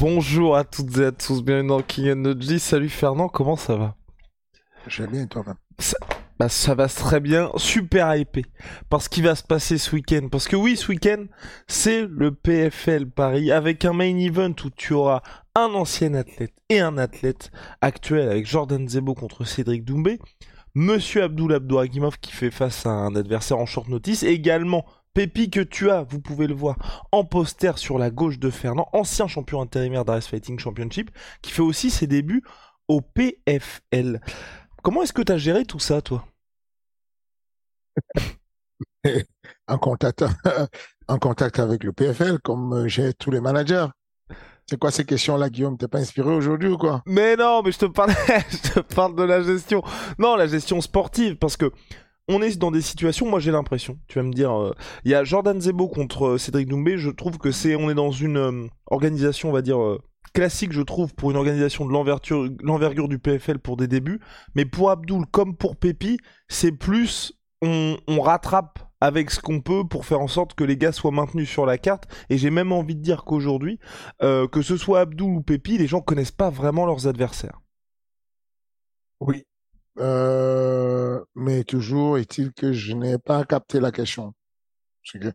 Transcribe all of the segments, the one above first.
Bonjour à toutes et à tous, bienvenue dans King Energy. Salut Fernand, comment ça va? Je vais bien, toi ça, bah, ça va très bien, super hypé. Parce qu'il va se passer ce week-end. Parce que oui, ce week-end, c'est le PFL Paris avec un main event où tu auras un ancien athlète et un athlète actuel avec Jordan Zebo contre Cédric Doumbé. Monsieur Abdul Abdouragimov qui fait face à un adversaire en short notice. également Pépi que tu as, vous pouvez le voir, en poster sur la gauche de Fernand, ancien champion intérimaire d'Ares Fighting Championship, qui fait aussi ses débuts au PFL. Comment est-ce que tu as géré tout ça, toi? En contact, en contact avec le PFL, comme j'ai tous les managers. C'est quoi ces questions-là, Guillaume? T'es pas inspiré aujourd'hui ou quoi? Mais non, mais je te parle, je te parle de la gestion. Non, la gestion sportive, parce que on est dans des situations, moi j'ai l'impression, tu vas me dire, euh, il y a Jordan Zebo contre euh, Cédric Doumbé, je trouve que c'est, on est dans une euh, organisation, on va dire, classique, je trouve, pour une organisation de l'envergure du PFL pour des débuts, mais pour Abdul comme pour Pépi, c'est plus, on, rattrape avec ce qu'on peut pour faire en sorte que les gars soient maintenus sur la carte. Et j'ai même envie de dire qu'aujourd'hui, que ce soit Abdul ou Pépi, les gens connaissent pas vraiment leurs adversaires. Oui, euh, mais toujours est-il que je n'ai pas capté la question. Que,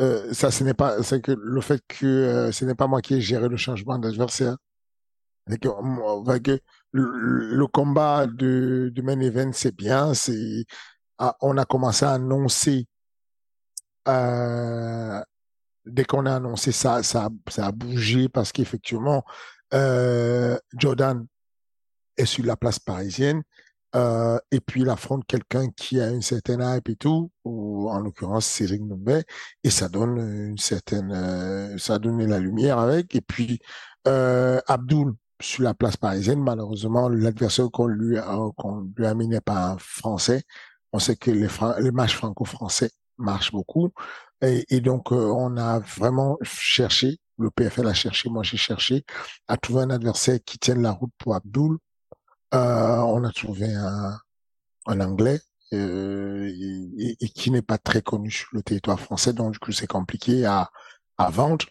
euh, ça, ce n'est pas, c'est que le fait que euh, ce n'est pas moi qui ai géré le changement d'adversaire. Que, que le, combat de, du main event, c'est bien. C'est, ah, on a commencé à annoncer. Dès qu'on a annoncé ça, ça, a bougé parce qu'effectivement, Jordan est sur la place parisienne euh, et puis il affronte quelqu'un qui a une certaine hype et tout, ou en l'occurrence Cédric Noumet, et ça donne une certaine, euh, ça donne la lumière avec. Et puis euh, Abdul sur la place parisienne, malheureusement l'adversaire qu'on lui a, qu'on lui a n'est pas un français. On sait que les, les matchs franco-français marchent beaucoup, et, donc euh, on a vraiment cherché, le PFL a cherché, moi j'ai cherché à trouver un adversaire qui tienne la route pour Abdul euh, on a trouvé un, un anglais euh, et, qui n'est pas très connu sur le territoire français, donc du coup c'est compliqué à, à vendre.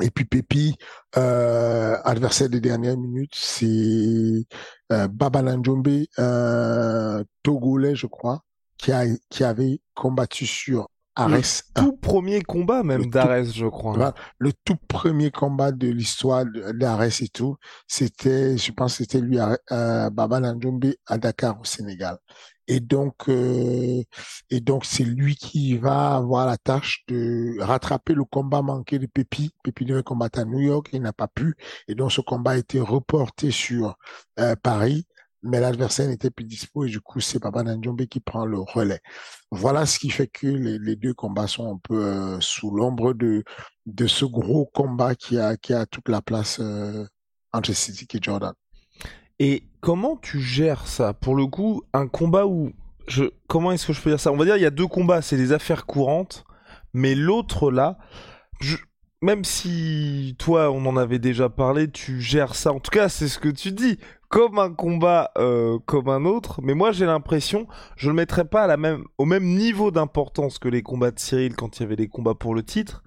Et puis Pépi, euh, adversaire des dernières minutes, c'est euh, Baba euh, Togolais, je crois, qui, a, qui avait combattu sur Ares. Le tout premier combat même d'Ares, je crois. Le tout premier combat de l'histoire d'Ares et tout, c'était, je pense, c'était lui, euh, Baba Nanjombe à Dakar au Sénégal. Et donc, euh, et donc c'est lui qui va avoir la tâche de rattraper le combat manqué de Pépi. Pépi devait combattre à New York, il n'a pas pu, et donc ce combat a été reporté sur euh, Paris mais l'adversaire n'était plus dispo et du coup c'est Papa Nanjombe qui prend le relais. Voilà ce qui fait que les, deux combats sont un peu euh, sous l'ombre de de ce gros combat qui a qui a toute la place euh, entre City et Jordan. Et comment tu gères ça? Pour le coup, un combat où je comment est-ce que je peux dire ça? On va dire il y a deux combats, c'est des affaires courantes, mais l'autre là, même si toi, on en avait déjà parlé, tu gères ça. En tout cas, c'est ce que tu dis comme un combat euh, comme un autre, mais moi j'ai l'impression, je le mettrais pas à la même, au même niveau d'importance que les combats de Cyril quand il y avait les combats pour le titre,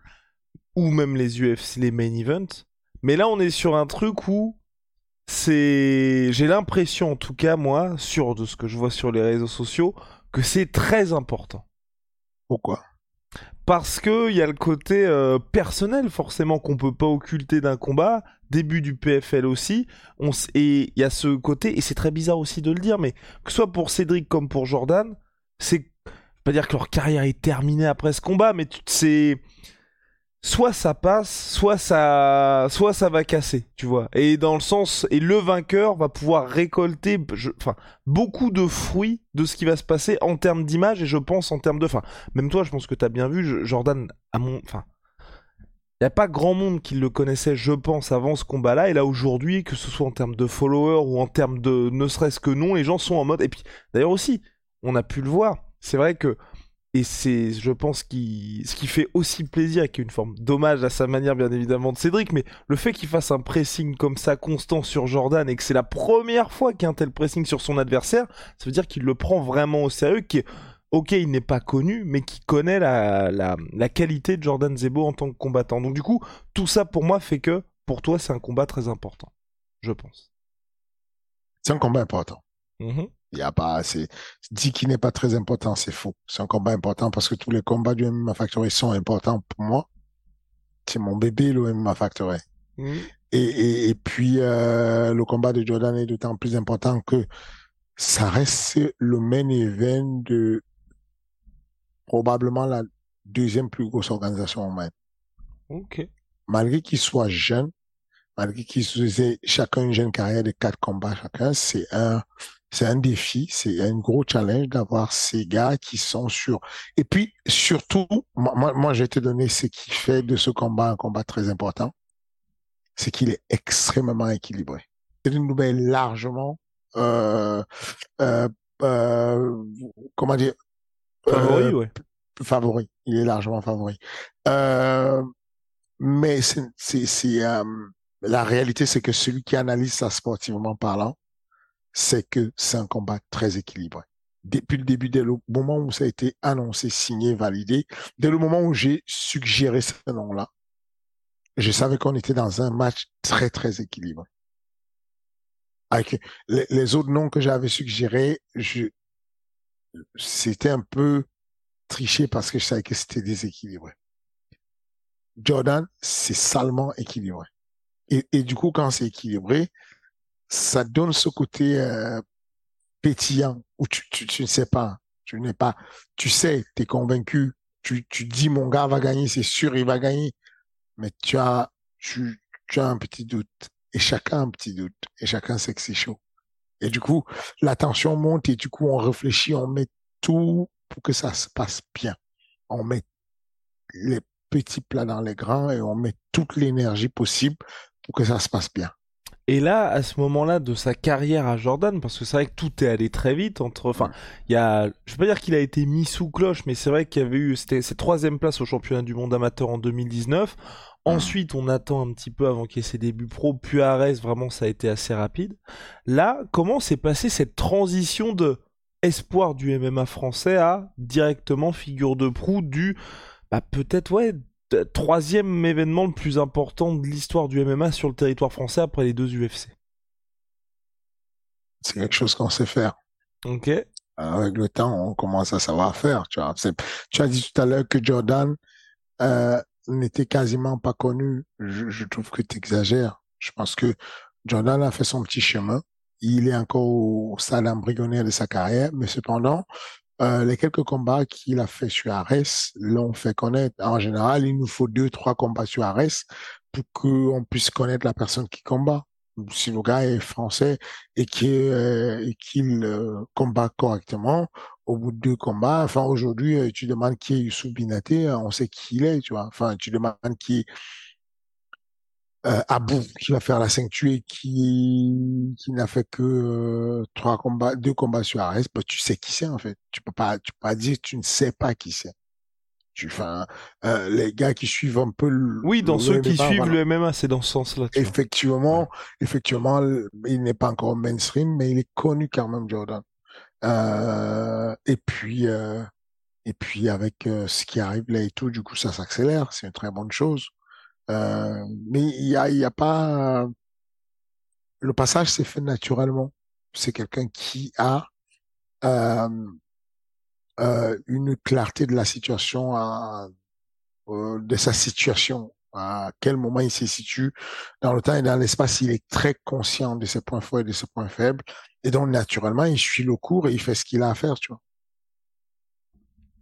ou même les UFC, les main events. Mais là on est sur un truc où c'est, j'ai l'impression en tout cas moi, sur de ce que je vois sur les réseaux sociaux, que c'est très important. Pourquoi? Parce que il y a le côté euh, personnel forcément qu'on peut pas occulter d'un combat, début du PFL aussi, on et il y a ce côté et c'est très bizarre aussi de le dire, mais que ce soit pour Cédric comme pour Jordan, c'est pas dire que leur carrière est terminée après ce combat, mais c'est soit ça passe, soit ça, soit ça va casser, tu vois. Et dans le sens, et le vainqueur va pouvoir récolter, enfin, beaucoup de fruits de ce qui va se passer en termes d'image et je pense en termes de, enfin, même toi, je pense que t'as bien vu, Jordan, à mon, il n'y a pas grand monde qui le connaissait, je pense, avant ce combat-là. Et là, aujourd'hui, que ce soit en termes de followers ou en termes de ne serait-ce que non, les gens sont en mode. Et puis, d'ailleurs aussi, on a pu le voir. C'est vrai que et c'est, je pense, qui, ce qui fait aussi plaisir, qui est une forme d'hommage à sa manière, bien évidemment, de Cédric, mais le fait qu'il fasse un pressing comme ça constant sur Jordan et que c'est la première fois qu'il y a un tel pressing sur son adversaire, ça veut dire qu'il le prend vraiment au sérieux, qui ok, il n'est pas connu, mais qui connaît la, la, la qualité de Jordan Zebo en tant que combattant. Donc du coup, tout ça pour moi fait que, pour toi, c'est un combat très important, je pense. C'est un combat important. Mm-hmm. Il y a pas, c'est, dit qu'il n'est pas très important, c'est faux. C'est un combat important parce que tous les combats du MMA Factory sont importants pour moi. C'est mon bébé, le MMA Factory. Mmh. Et, et, et, puis, euh, le combat de Jordan est d'autant plus important que ça reste le main event de probablement la deuxième plus grosse organisation au monde. Ok. Malgré qu'il soit jeune, malgré qu'ils aient chacun une jeune carrière de quatre combats chacun, c'est un, c'est un défi, c'est un gros challenge d'avoir ces gars qui sont sur. Et puis, surtout, moi, moi, je vais te donner ce qui fait de ce combat un combat très important. C'est qu'il est extrêmement équilibré. C'est une nouvelle largement, euh, euh, euh, comment dire, favori, euh, ouais. Favori. Il est largement favori. Euh, mais c'est, c'est, euh, la réalité, c'est que celui qui analyse ça sportivement parlant, c'est que c'est un combat très équilibré. Depuis le début, dès le moment où ça a été annoncé, signé, validé, dès le moment où j'ai suggéré ce nom-là, je savais qu'on était dans un match très, très équilibré. Avec les, autres noms que j'avais suggérés, je, c'était un peu triché parce que je savais que c'était déséquilibré. Jordan, c'est salement équilibré. Et, du coup, quand c'est équilibré, ça donne ce côté euh, pétillant où tu, tu, tu, ne sais pas, tu n'es pas, tu sais, tu es convaincu, tu, tu dis mon gars va gagner, c'est sûr il va gagner, mais tu as, tu, tu as un petit doute et chacun a un petit doute et chacun sait que c'est chaud. Et du coup, la tension monte et du coup on réfléchit, on met tout pour que ça se passe bien. On met les petits plats dans les grands et on met toute l'énergie possible pour que ça se passe bien. Et là, à ce moment-là de sa carrière à Jordan, parce que c'est vrai que tout est allé très vite entre, enfin, il y a, je veux pas dire qu'il a été mis sous cloche, mais c'est vrai qu'il y avait eu, c'était cette troisième place au championnat du monde amateur en 2019. Ensuite, on attend un petit peu avant qu'il y ait ses débuts pro, puis Arès, vraiment, ça a été assez rapide. Là, comment s'est passée cette transition de espoir du MMA français à directement figure de proue du, bah, peut-être, ouais, troisième événement le plus important de l'histoire du MMA sur le territoire français après les deux UFC. C'est quelque chose qu'on sait faire. Ok. Avec le temps, on commence à savoir faire. Tu, vois. tu as dit tout à l'heure que Jordan euh, n'était quasiment pas connu. Je, je trouve que tu exagères. Je pense que Jordan a fait son petit chemin. Il est encore au stade embryonnaire de sa carrière, mais cependant, euh, les quelques combats qu'il a fait sur Ares l'ont fait connaître. En général, il nous faut deux, trois combats sur Ares pour qu'on puisse connaître la personne qui combat. Si le gars est français et euh, qu'il euh, combat correctement, au bout de deux combats, enfin aujourd'hui, tu demandes qui est Youssouf Binaté, on sait qui il est, tu vois. Enfin, tu demandes qui est euh, Abou qui va faire la ceinture qui qui n'a fait que euh, trois combats, deux combats sur Ares, bah, tu sais qui c'est en fait. Tu peux pas, tu peux pas dire tu ne sais pas qui c'est. Tu enfin euh, les gars qui suivent un peu le, Oui, dans ceux qui suivent le MMA, c'est dans ce sens-là. Effectivement, effectivement, il n'est pas encore mainstream, mais il est connu quand même Jordan. Euh, et puis euh, et puis avec euh, ce qui arrive là et tout, du coup ça s'accélère, c'est une très bonne chose. Euh, mais il y a, y a pas. Le passage s'est fait naturellement. C'est quelqu'un qui a euh, une clarté de la situation, à, de sa situation, à quel moment il se situe dans le temps et dans l'espace. Il est très conscient de ses points forts et de ses points faibles. Et donc, naturellement, il suit le cours et il fait ce qu'il a à faire, tu vois.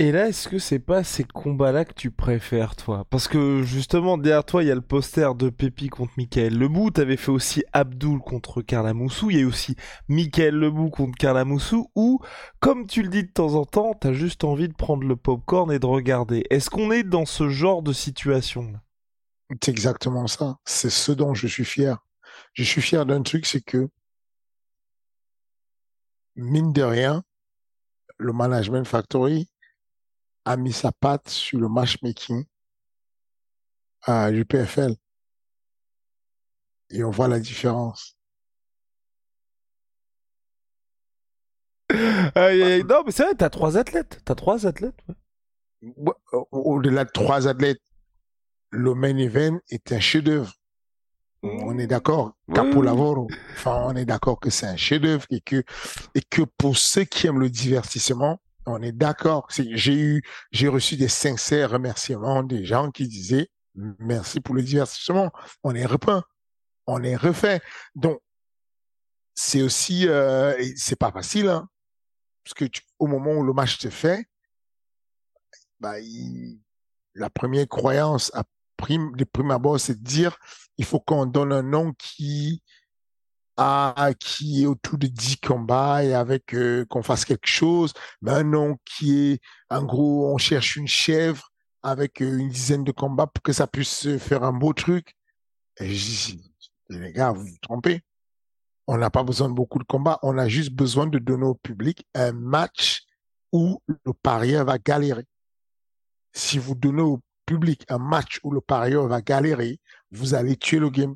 Et là, est-ce que c'est pas ces combats-là que tu préfères, toi? Parce que justement, derrière toi, il y a le poster de Pépi contre Michael Lebou. T'avais fait aussi Abdul contre Carla Moussou. Il y a aussi Michael Lebou contre Carla Moussou. Ou, comme tu le dis de temps en temps, t'as juste envie de prendre le popcorn et de regarder. Est-ce qu'on est dans ce genre de situation C'est exactement ça. C'est ce dont je suis fier. Je suis fier d'un truc, c'est que, mine de rien, le Management Factory a mis sa patte sur le matchmaking à l'UPFL. Et on voit la différence. non, mais c'est vrai, t'as trois athlètes. T'as trois athlètes. Au-delà de trois athlètes, le main event est un chef-d'œuvre. On est d'accord. Capo Lavoro. Enfin, on est d'accord que c'est un chef-d'œuvre et que, et que pour ceux qui aiment le divertissement, on est d'accord. J'ai eu, j'ai reçu des sincères remerciements des gens qui disaient merci pour le divertissement. On est repeint, on est refait. Donc c'est aussi, euh, c'est pas facile, hein, parce que au moment où le match se fait, bah, la première croyance à prime, de prime abord, c'est de dire il faut qu'on donne un nom qui qui est autour de 10 combats et avec euh, qu'on fasse quelque chose, mais un nom qui est, en gros, on cherche une chèvre avec euh, une dizaine de combats pour que ça puisse faire un beau truc. Et je dis, les gars, vous vous trompez. On n'a pas besoin de beaucoup de combats, on a juste besoin de donner au public un match où le parieur va galérer. Si vous donnez au public un match où le parieur va galérer, vous allez tuer le game.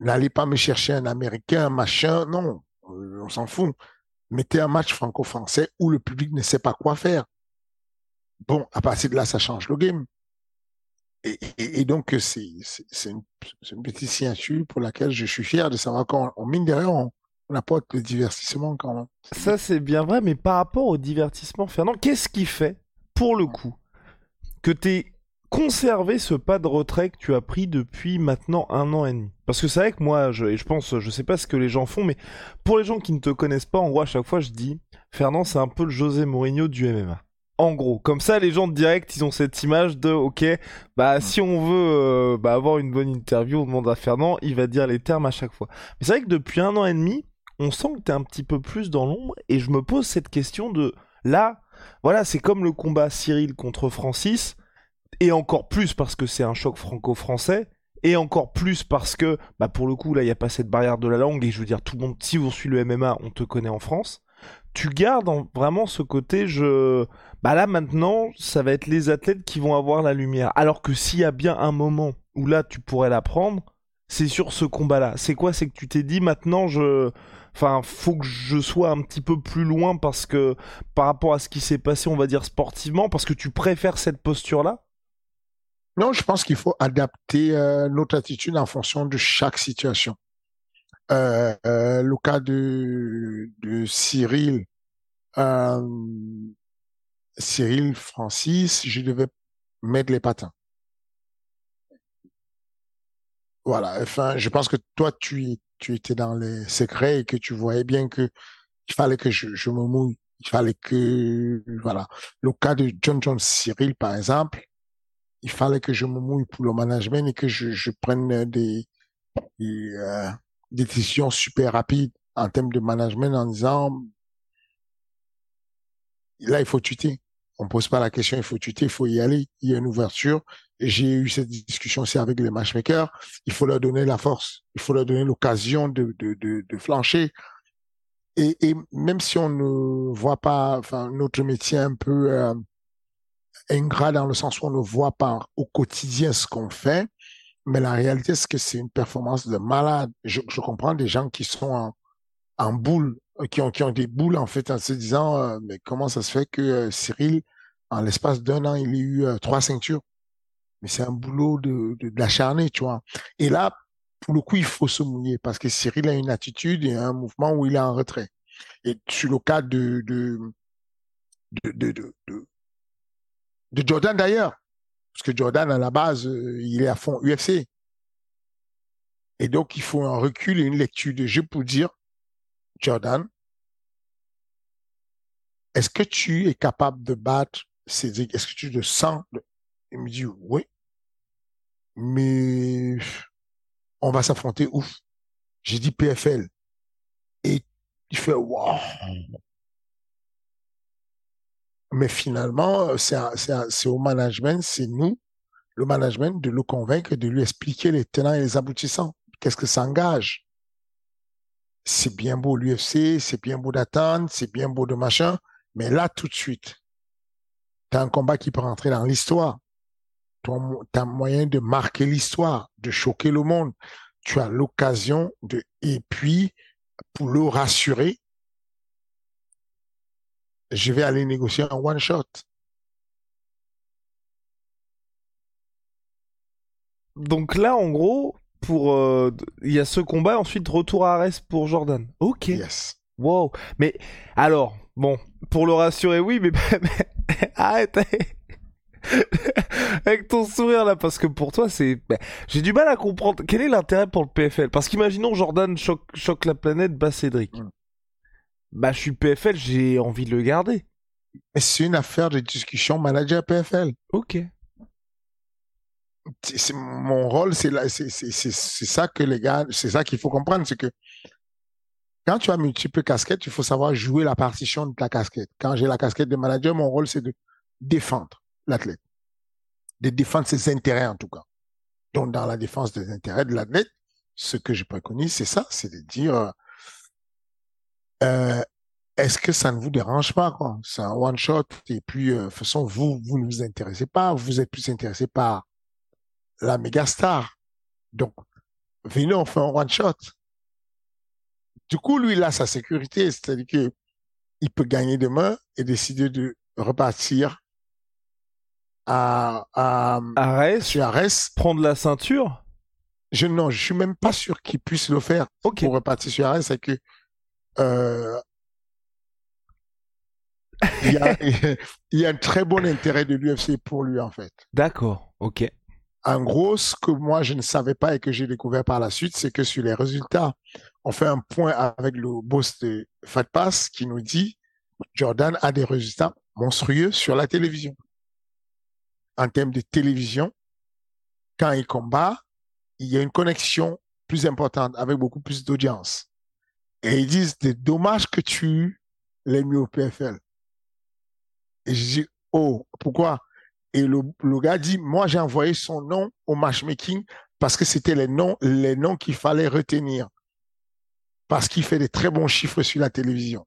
N'allez pas me chercher un Américain, un machin. Non, euh, on s'en fout. Mettez un match franco-français où le public ne sait pas quoi faire. Bon, à partir de là, ça change le game. Et, donc, c'est une, petite signature pour laquelle je suis fier de savoir qu'on mine derrière, on, on apporte le divertissement quand même. Ça, c'est bien vrai, mais par rapport au divertissement, Fernand, qu'est-ce qui fait, pour le coup, que tu es conserver ce pas de retrait que tu as pris depuis maintenant un an et demi Parce que c'est vrai que moi, je, et je pense, je sais pas ce que les gens font, mais pour les gens qui ne te connaissent pas, en gros, à chaque fois, je dis, Fernand, c'est un peu le José Mourinho du MMA. En gros, comme ça, les gens de direct, ils ont cette image de, ok, bah si on veut euh, bah, avoir une bonne interview, on demande à Fernand, il va dire les termes à chaque fois. Mais c'est vrai que depuis un an et demi, on sent que t'es un petit peu plus dans l'ombre, et je me pose cette question de, là, voilà, c'est comme le combat Cyril contre Francis et encore plus parce que c'est un choc franco-français, et encore plus parce que, bah pour le coup, là, il n'y a pas cette barrière de la langue, et je veux dire, tout le monde, si on suit le MMA, on te connaît en France. Tu gardes vraiment ce côté, je. Bah là, maintenant, ça va être les athlètes qui vont avoir la lumière. Alors que s'il y a bien un moment où là, tu pourrais la prendre, c'est sur ce combat-là. C'est quoi? C'est que tu t'es dit, maintenant, je. Enfin, faut que je sois un petit peu plus loin parce que, par rapport à ce qui s'est passé, on va dire sportivement, parce que tu préfères cette posture-là? Non, je pense qu'il faut adapter euh, notre attitude en fonction de chaque situation. Euh, euh, le cas de, de Cyril, Cyril Francis, je devais mettre les patins. Voilà. Enfin, je pense que toi, tu, tu étais dans les secrets et que tu voyais bien que il fallait que je, me mouille. Il fallait que, voilà. Le cas de John John Cyril, par exemple, il fallait que je me mouille pour le management et que je, prenne des, des, euh, décisions super rapides en termes de management en disant là il faut tuer. On pose pas la question, il faut tuer, il faut y aller. Il y a une ouverture. J'ai eu cette discussion aussi avec les matchmakers. Il faut leur donner la force. Il faut leur donner l'occasion de, de, de, flancher. Et, même si on ne voit pas, enfin, notre métier un peu euh, ingrat dans le sens où on ne voit pas au quotidien ce qu'on fait, mais la réalité, c'est que c'est une performance de malade. Je, comprends des gens qui sont en boule, qui ont, qui ont des boules en fait en se disant, euh, mais comment ça se fait que euh, Cyril, en l'espace d'un an, il ait eu euh, trois ceintures Mais c'est un boulot de, de, d'acharné, tu vois. Et là, pour le coup, il faut se mouiller parce que Cyril a une attitude et un mouvement où il est en retrait. Et sur le cas de, de, de, de, de de Jordan d'ailleurs. Parce que Jordan, à la base, euh, il est à fond UFC. Et donc, il faut un recul et une lecture de jeu pour dire, Jordan, est-ce que tu es capable de battre Cédric? Est-ce que tu le sens? Il me dit, oui. Mais on va s'affronter où J'ai dit PFL. Et il fait, wow. Mais finalement, c'est au management, c'est nous, le management, de le convaincre, de lui expliquer les tenants et les aboutissants. Qu'est-ce que ça engage? C'est bien beau l'UFC, c'est bien beau d'attendre, c'est bien beau de machin, mais là, tout de suite, tu as un combat qui peut rentrer dans l'histoire. Tu as moyen de marquer l'histoire, de choquer le monde. Tu as l'occasion de... Et puis, pour le rassurer, je vais aller négocier un one shot. Donc là, en gros, pour euh, il y a ce combat, ensuite retour à Arès pour Jordan. Ok. Yes. Wow. Mais alors, bon, pour le rassurer, oui, mais, arrête avec ton sourire là, parce que pour toi, c'est, bah, j'ai du mal à comprendre. Quel est l'intérêt pour le PFL Parce qu'imaginons Jordan choque, choque la planète, bat Cédric. Mm. Bah, je suis PFL, j'ai envie de le garder. Mais c'est une affaire de discussion manager PFL. Ok. Mon rôle, c'est ça que les gars, c'est ça qu'il faut comprendre, c'est que quand tu as multiples casquettes, il faut savoir jouer la partition de ta casquette. Quand j'ai la casquette de manager, mon rôle, c'est de défendre l'athlète. De défendre ses intérêts, en tout cas. Donc, dans la défense des intérêts de l'athlète, ce que je préconise, c'est ça, c'est de dire, euh, est-ce que ça ne vous dérange pas, quoi? C'est un one shot, et puis, euh, de toute façon, vous, vous ne vous intéressez pas, vous êtes plus intéressé par la méga star. Donc, venez, on fait un one shot. Du coup, lui, il a sa sécurité, c'est-à-dire que il peut gagner demain et décider de repartir à, à, Arès, sur Arès. Prendre la ceinture? Je, non, je suis même pas sûr qu'il puisse le faire pour repartir sur Arès, c'est que, euh, il, y a, il y a un très bon intérêt de l'UFC pour lui, en fait. D'accord, ok. En gros, ce que moi je ne savais pas et que j'ai découvert par la suite, c'est que sur les résultats, on fait un point avec le boss de FatPass qui nous dit Jordan a des résultats monstrueux sur la télévision. En termes de télévision, quand il combat, il y a une connexion plus importante avec beaucoup plus d'audience. Et ils disent, c'est dommage que tu l'aies mis au PFL. Et je dis, oh, pourquoi? Et le, gars dit, moi, j'ai envoyé son nom au matchmaking parce que c'était les noms, les noms qu'il fallait retenir. Parce qu'il fait des très bons chiffres sur la télévision.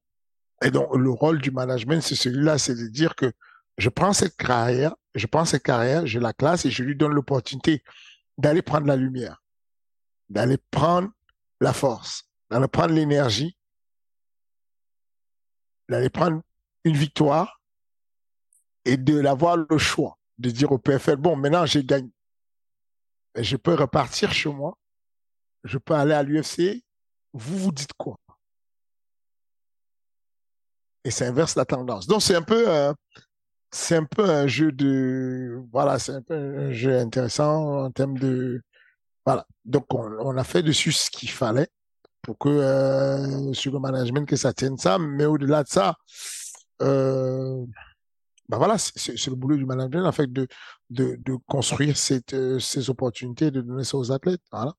Et donc, le rôle du management, c'est celui-là, c'est de dire que je prends cette carrière, je prends cette carrière, je la classe et je lui donne l'opportunité d'aller prendre la lumière, d'aller prendre la force, d'aller prendre l'énergie, d'aller prendre une victoire et de l'avoir le choix de dire au PFL, bon, maintenant j'ai gagné. Je peux repartir chez moi. Je peux aller à l'UFC. Vous vous dites quoi? Et ça inverse la tendance. Donc c'est un peu, euh, c'est un peu un jeu de, voilà, c'est un peu un jeu intéressant en termes de, voilà. Donc on, a fait dessus ce qu'il fallait pour que euh, sur le management que ça tienne ça, mais au-delà de ça, euh, bah voilà, c'est le boulot du manager, en fait, de, de, construire euh, ces opportunités, de donner ça aux athlètes. Voilà.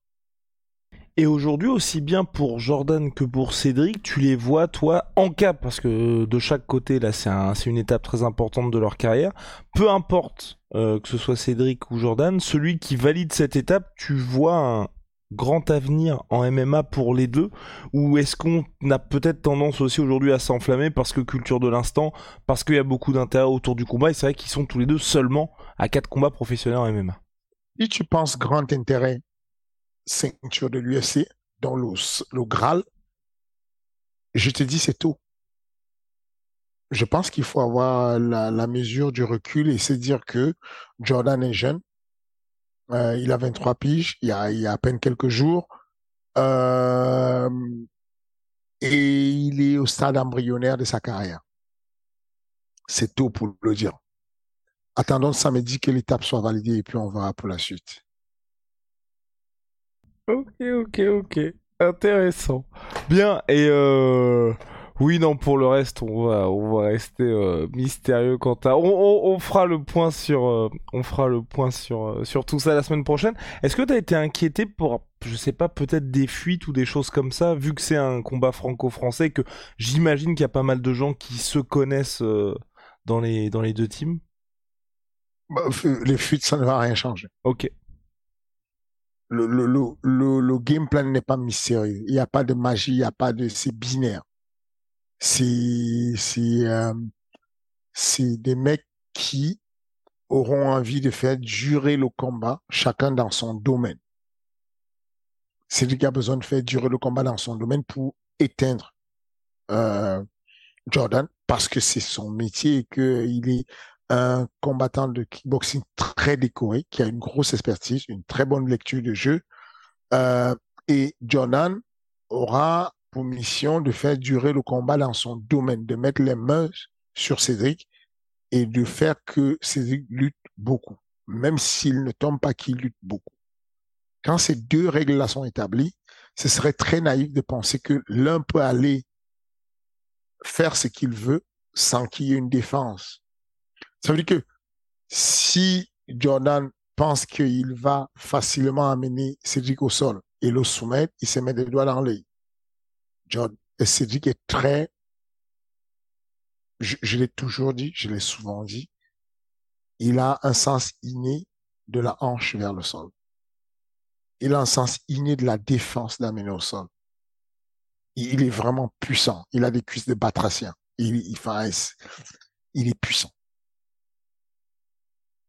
Et aujourd'hui, aussi bien pour Jordan que pour Cédric, tu les vois, toi, en cap, parce que de chaque côté, là, c'est un, une étape très importante de leur carrière. Peu importe euh, que ce soit Cédric ou Jordan, celui qui valide cette étape, tu vois un, grand avenir en MMA pour les deux Ou est-ce qu'on a peut-être tendance aussi aujourd'hui à s'enflammer parce que culture de l'instant, parce qu'il y a beaucoup d'intérêt autour du combat et c'est vrai qu'ils sont tous les deux seulement à quatre combats professionnels en MMA Si tu penses grand intérêt, ceinture de l'UFC, dans le, le Graal, je te dis c'est tout. Je pense qu'il faut avoir la, mesure du recul et se dire que Jordan est jeune, euh, il a 23 piges, il y a, à peine quelques jours. Euh, et il est au stade embryonnaire de sa carrière. C'est tôt pour le dire. Attendons samedi que l'étape soit validée et puis on verra pour la suite. Ok, ok, ok. Intéressant. Bien, et euh... Oui, non, pour le reste, on va, on va rester euh, mystérieux quant à. On, on, on, fera le point sur, euh, on fera le point sur, euh, sur tout ça la semaine prochaine. Est-ce que tu as été inquiété pour, je sais pas, peut-être des fuites ou des choses comme ça, vu que c'est un combat franco-français, que j'imagine qu'il y a pas mal de gens qui se connaissent dans les, dans les deux teams? Bah, les fuites, ça ne va rien changer. Ok. Le, le, le, le, le game plan n'est pas mystérieux. Il n'y a pas de magie, il n'y a pas de, c'est binaire c'est c'est euh, c'est des mecs qui auront envie de faire durer le combat, chacun dans son domaine. Cédric a besoin de faire durer le combat dans son domaine pour éteindre euh, Jordan parce que c'est son métier et qu'il est un combattant de kickboxing très décoré, qui a une grosse expertise, une très bonne lecture de jeu. Euh, et Jordan aura pour mission de faire durer le combat dans son domaine, de mettre les mains sur Cédric et de faire que Cédric lutte beaucoup, même s'il ne tombe pas qu'il lutte beaucoup. Quand ces deux règles-là sont établies, ce serait très naïf de penser que l'un peut aller faire ce qu'il veut sans qu'il y ait une défense. Ça veut dire que si Jordan pense qu'il va facilement amener Cédric au sol et le soumettre, il se met des doigts dans l'œil. John Cédric est très, je, l'ai toujours dit, je l'ai souvent dit, il a un sens inné de la hanche vers le sol. Il a un sens inné de la défense d'amener au sol. Il est vraiment puissant. Il a des cuisses de batracien. Il est puissant.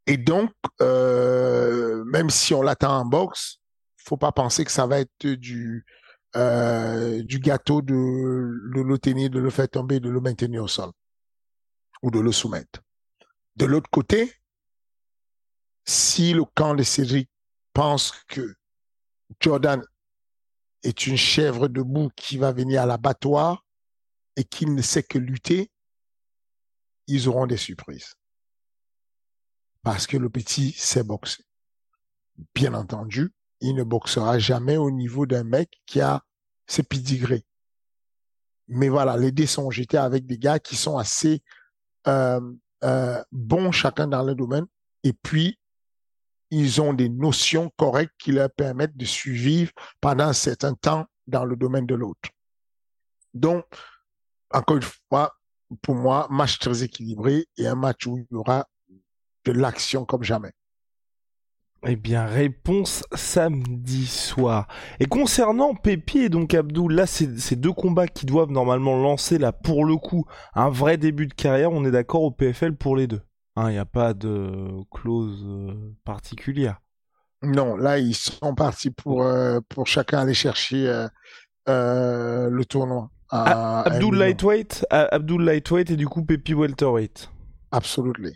Et donc, euh, même si on l'attend en boxe, faut pas penser que ça va être du euh, du gâteau de, de le tenir, de le faire tomber, de le maintenir au sol ou de le soumettre. De l'autre côté, si le camp de Cédric pense que Jordan est une chèvre debout qui va venir à l'abattoir et qu'il ne sait que lutter, ils auront des surprises. Parce que le petit sait boxer. Bien entendu, il ne boxera jamais au niveau d'un mec qui a ses pedigree. Mais voilà, les dés sont jetés avec des gars qui sont assez euh, euh, bons chacun dans le domaine. Et puis, ils ont des notions correctes qui leur permettent de survivre pendant un certain temps dans le domaine de l'autre. Donc, encore une fois, pour moi, match très équilibré et un match où il y aura de l'action comme jamais. Eh bien, réponse samedi soir. Et concernant Pépi et donc Abdul, là, c'est deux combats qui doivent normalement lancer, là, pour le coup, un vrai début de carrière. On est d'accord au PFL pour les deux. Il hein, n'y a pas de clause euh, particulière. Non, là, ils sont partis pour, euh, pour chacun aller chercher euh, le tournoi. À, Abdul Lightweight, Abdul Lightweight et du coup Pépi Welterweight. Absolument.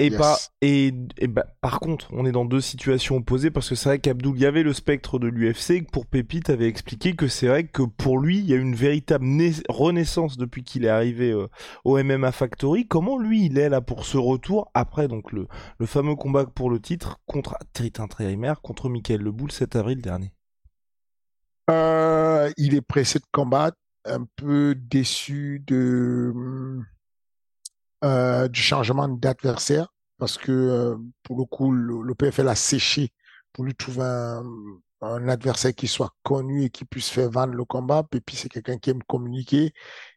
Et, et, bah, par contre, on est dans deux situations opposées parce que c'est vrai qu'Abdoul, il y avait le spectre de l'UFC et que pour Pépite avait expliqué que c'est vrai que pour lui, il y a une véritable renaissance depuis qu'il est arrivé euh, au MMA Factory. Comment lui, il est là pour ce retour après donc le, le fameux combat pour le titre contre Tritin Treimer contre Michael Leboul 7 avril dernier? Euh, Il est pressé de combattre, un peu déçu de euh, du changement d'adversaire parce que euh, pour le coup, le, PFL a séché pour lui trouver un, adversaire qui soit connu et qui puisse faire vendre le combat. C'est quelqu'un qui aime communiquer.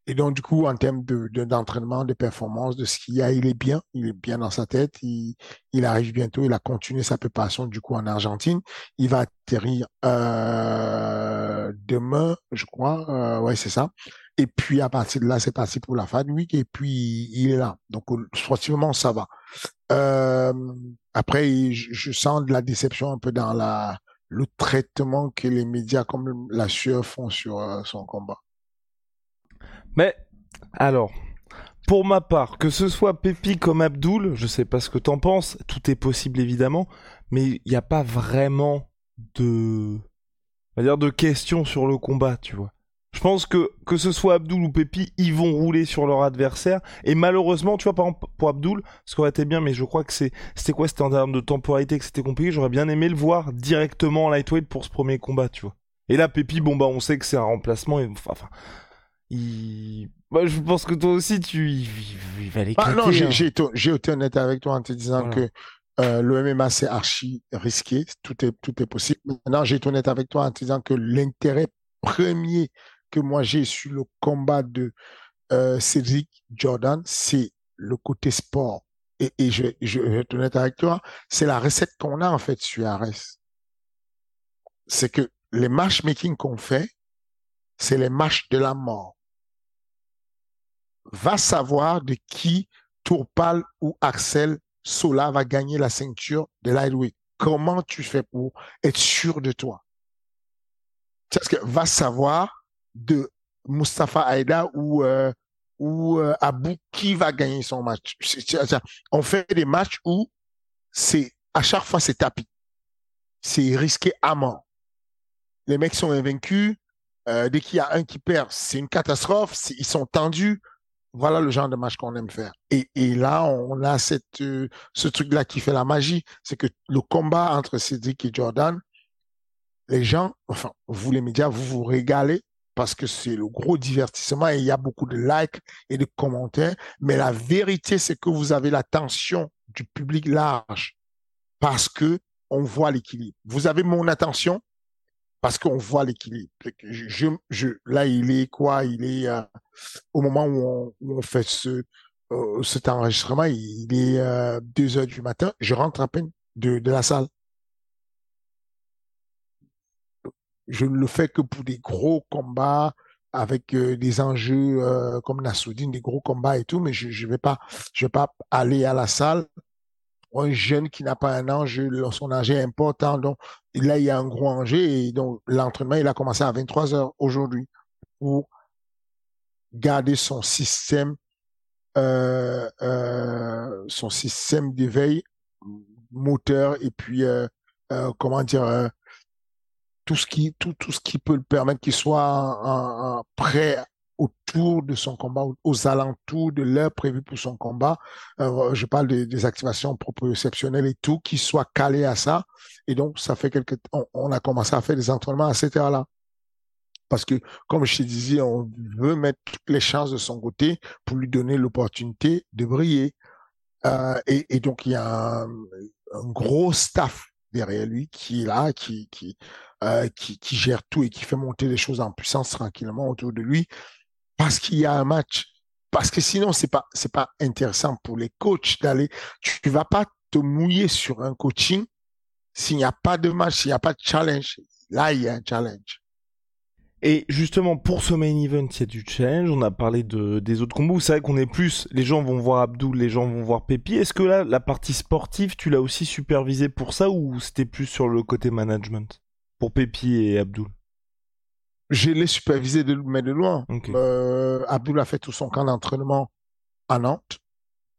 Et donc du coup, en termes de, d'entraînement, de performance, de ce qu'il y a, il est bien. Il est bien dans sa tête. Il, il arrive bientôt. Il a continué sa préparation du coup en Argentine. Il va atterrir euh, demain, je crois. Euh, ouais, c'est ça. Et puis à partir de là, c'est parti pour la fin de week et puis il est là. Donc sportivement, ça va. Euh, après, je, sens de la déception un peu dans la le traitement que les médias comme la sueur font sur euh, son combat. Mais alors, pour ma part, que ce soit Pépi comme Abdul, je sais pas ce que t'en penses, tout est possible évidemment, mais il n'y a pas vraiment de, on va dire de questions sur le combat, tu vois. Je pense que que ce soit Abdul ou Pépi, ils vont rouler sur leur adversaire. Et malheureusement, tu vois, par exemple, pour Abdul, ce qui aurait été bien, mais je crois que c'est, c'était quoi, c'était en termes de temporalité que c'était compliqué. J'aurais bien aimé le voir directement en lightweight pour ce premier combat, tu vois. Et là, Pépi, bon bah, on sait que c'est un remplacement. Et, enfin, il, Bah, je pense que toi aussi, tu il, il va l'éclater. Ah non, j'ai hein. j'ai été, j'ai été honnête avec toi en te disant Voilà. que euh, le MMA, c'est archi risqué. Tout est, tout est possible. Maintenant, j'ai été honnête avec toi en te disant que l'intérêt premier que moi j'ai sur le combat de euh, Cédric Jordan, c'est le côté sport. Et, je, vais être honnête avec toi, c'est la recette qu'on a en fait sur Ares. C'est que les matchmaking qu'on fait, c'est les matchs de la mort. Va savoir de qui Tourpal ou Axel Sola va gagner la ceinture de lightweight. Comment tu fais pour être sûr de toi? Que va savoir de Mustafa Aida ou, euh, ou euh, Abou qui va gagner son match. On fait des matchs où c'est à chaque fois c'est tapis. C'est risqué à mort. Les mecs sont invaincus. Euh, dès qu'il y a un qui perd, c'est une catastrophe. Ils sont tendus. Voilà le genre de match qu'on aime faire. Et, et là, on a cette, euh, ce truc-là qui fait la magie. C'est que le combat entre Cédric et Jordan, les gens, enfin, vous les médias, vous vous régalez parce que c'est le gros divertissement et il y a beaucoup de likes et de commentaires. Mais la vérité, c'est que vous avez l'attention du public large parce que on voit l'équilibre. Vous avez mon attention parce qu'on voit l'équilibre. Là, il est quoi? Il est euh, au moment où on, fait ce, euh, cet enregistrement, il est euh, deux heures du matin. Je rentre à peine de, de la salle. Je ne le fais que pour des gros combats avec euh, des enjeux euh, comme Nassoudine, des gros combats et tout, mais je je vais pas vais pas aller à la salle. Un jeune qui n'a pas un enjeu, son enjeu est important, donc là il y a un gros enjeu et donc l'entraînement il a commencé à 23 heures aujourd'hui pour garder son système euh, son système d'éveil moteur et puis comment dire tout ce qui tout tout ce qui peut le permettre qu'il soit prêt autour de son combat, aux- alentours de l'heure prévue pour son combat. Euh, je parle des, activations proprioceptionnelles et tout, qui soit calé à ça. Et donc, ça fait quelque on, a commencé à faire des entraînements à cette heure-là. Parce que, comme je te disais, on veut mettre toutes les chances de son côté pour lui donner l'opportunité de briller. Euh, et, donc, il y a un, gros staff derrière lui qui est là, qui, euh, qui, gère tout et qui fait monter les choses en puissance tranquillement autour de lui parce qu'il y a un match. Parce que sinon, c'est pas, c'est pas intéressant pour les coachs d'aller, tu, tu vas pas te mouiller sur un coaching s'il n'y a pas de match, s'il n'y a pas de challenge. Là, il y a un challenge. Et justement, pour ce main event, il y a du challenge. On a parlé de, des autres combos. C'est vrai qu'on est plus, les gens vont voir Abdul, les gens vont voir Pépi. Est-ce que là, la partie sportive, tu l'as aussi supervisé pour ça ou c'était plus sur le côté management? Pour Pépi et Abdul. Je l'ai supervisé de, mais de loin. Ok. Euh, Abdul a fait tout son camp d'entraînement à Nantes.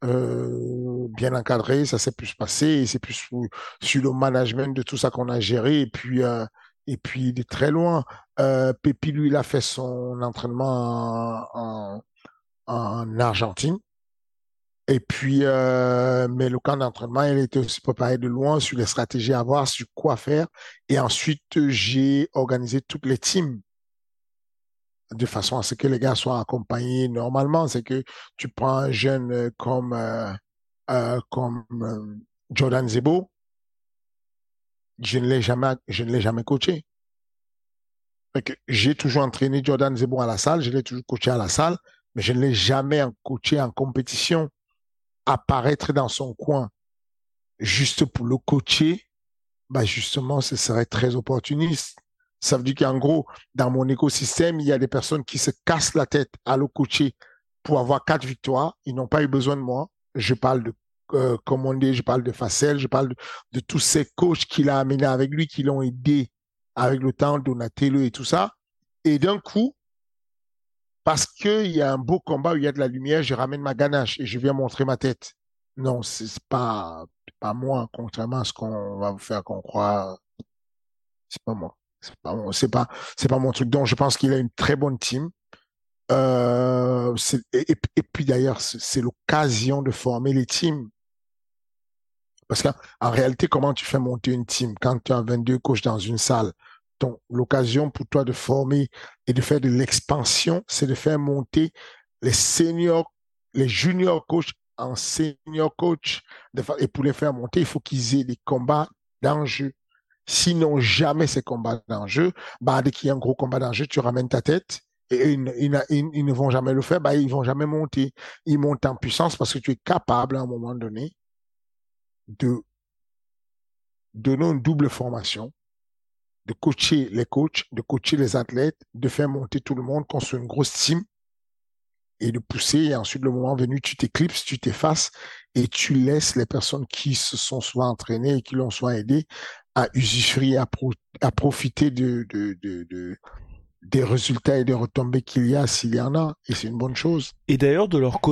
Euh, bien encadré, ça s'est plus passé c'est plus sur, sur le management de tout ça qu'on a géré et puis euh, et puis de très loin. Euh, Pépi lui il a fait son entraînement en, en, en Argentine et puis euh, mais le camp d'entraînement il était aussi préparé de loin sur les stratégies à voir, sur quoi faire et ensuite j'ai organisé toutes les teams de façon à ce que les gars soient accompagnés normalement. C'est que tu prends un jeune euh, comme, euh, comme Jordan Zebo, je ne l'ai jamais, je ne l'ai jamais coaché. J'ai toujours entraîné Jordan Zebo à la salle, je l'ai toujours coaché à la salle, mais je ne l'ai jamais coaché en compétition. Apparaître dans son coin juste pour le coacher, bah justement, ce serait très opportuniste. Ça veut dire qu'en gros, dans mon écosystème, il y a des personnes qui se cassent la tête à le coacher pour avoir quatre victoires. Ils n'ont pas eu besoin de moi. Je parle de euh, Commandé, je parle de Facel, je parle de, tous ces coachs qu'il a amenés avec lui, qui l'ont aidé avec le temps, Donatello et tout ça. Et d'un coup, parce qu'il y a un beau combat où il y a de la lumière, je ramène ma ganache et je viens montrer ma tête. Non, c'est pas, pas moi, contrairement à ce qu'on va vous faire qu'on croit. C'est pas moi. C'est pas, c'est pas, mon truc. Donc, je pense qu'il a une très bonne team. Euh, et, puis d'ailleurs, c'est l'occasion de former les teams. Parce qu'en en réalité, comment tu fais monter une team? Quand tu as 22 coachs dans une salle? L'occasion pour toi de former et de faire de l'expansion, c'est de faire monter les seniors, les juniors coachs en senior coach, et pour les faire monter, il faut qu'ils aient des combats d'enjeu. Sinon, jamais ces combats d'enjeu, bah, dès qu'il y a un gros combat d'enjeu, tu ramènes ta tête et ils, ne vont jamais le faire, bah, ils vont jamais monter. Ils montent en puissance parce que tu es capable à un moment donné de donner une double formation, de coacher les coachs, de coacher les athlètes, de faire monter tout le monde, construire une grosse team et de pousser. Et ensuite, le moment venu, tu t'éclipses, tu t'effaces et tu laisses les personnes qui se sont soit entraînées et qui l'ont soit aidé à usufruire, à, profiter de, des résultats et des retombées qu'il y a s'il y en a. Et c'est une bonne chose. Et d'ailleurs, de leur côté.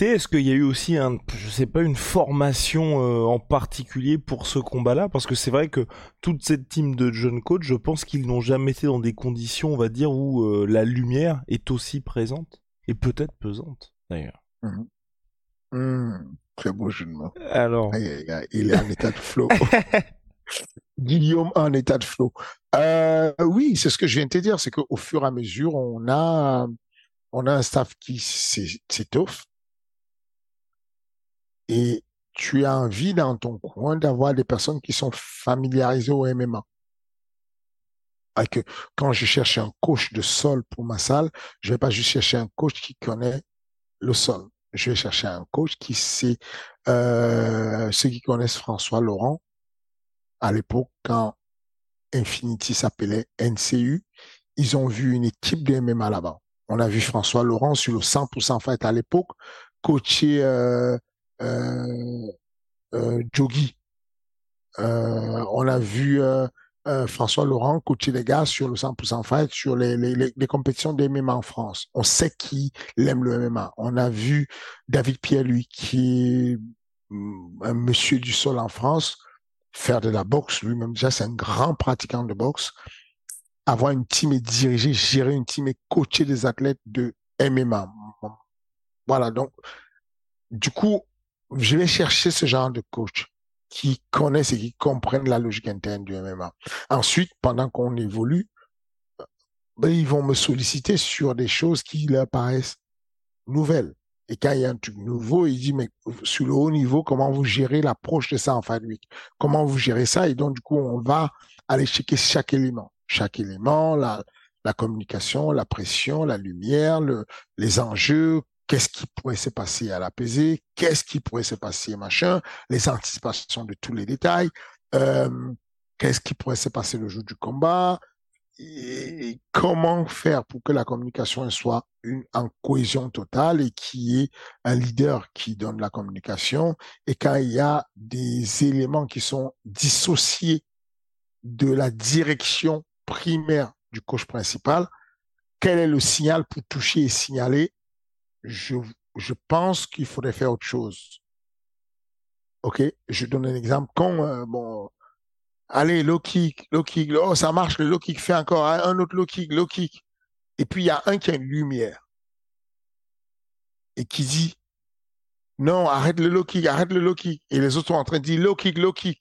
Est-ce qu'il y a eu aussi un, je sais pas, une formation euh, en particulier pour ce combat-là? Parce que c'est vrai que toute cette team de jeunes coachs, je pense qu'ils n'ont jamais été dans des conditions, on va dire, où euh, la lumière est aussi présente et peut-être pesante d'ailleurs. Mmh. Mmh. Très beau jeu de mots. Alors. il est en état de flow. Guillaume en état de flow. Euh, oui, c'est ce que je viens de te dire, c'est qu'au fur et à mesure, on a, on a un staff qui s'étoffe. Et tu as envie dans ton coin d'avoir des personnes qui sont familiarisées au MMA. quand je cherche un coach de sol pour ma salle, je vais pas juste chercher un coach qui connaît le sol je vais chercher un coach qui sait, euh, ceux qui connaissent François Laurent, à l'époque, quand Infinity s'appelait NCU, ils ont vu une équipe de MMA là-bas. On a vu François Laurent sur le 100% fight à l'époque, coacher euh, euh, euh Jogi. Euh, on a vu François Laurent coacher les gars sur le 100% fight, sur les, compétitions de MMA en France. On sait qui aime le MMA. On a vu David Pierre, lui, qui est un monsieur du sol en France, faire de la boxe. Lui-même, déjà, c'est un grand pratiquant de boxe. Avoir une team et diriger, gérer une team et coacher des athlètes de MMA. Voilà, donc, du coup, je vais chercher ce genre de coach qui connaissent et qui comprennent la logique interne du MMA. Ensuite, pendant qu'on évolue, ben, ils vont me solliciter sur des choses qui leur paraissent nouvelles. Et quand il y a un truc nouveau, ils disent, mais sur le haut niveau, comment vous gérez l'approche de ça en fin week? Comment vous gérez ça? Et donc, du coup, on va aller checker chaque élément. Chaque élément, la, communication, la pression, la lumière, le, les enjeux, qu'est-ce qui pourrait se passer à la pesée, qu'est-ce qui pourrait se passer, machin, les anticipations de tous les détails, euh, qu'est-ce qui pourrait se passer le jour du combat, comment faire pour que la communication soit en cohésion totale et qui est un leader qui donne la communication. Et quand il y a des éléments qui sont dissociés de la direction primaire du coach principal, quel est le signal pour toucher et signaler je, pense qu'il faudrait faire autre chose. OK? Je donne un exemple. Quand, euh, bon, allez, low kick, low kick, oh, ça marche, le low kick fait encore un autre low kick, low kick. Et puis, il y a un qui a une lumière et qui dit, non, arrête le low kick, arrête le low kick. Et les autres sont en train de dire low kick, low kick.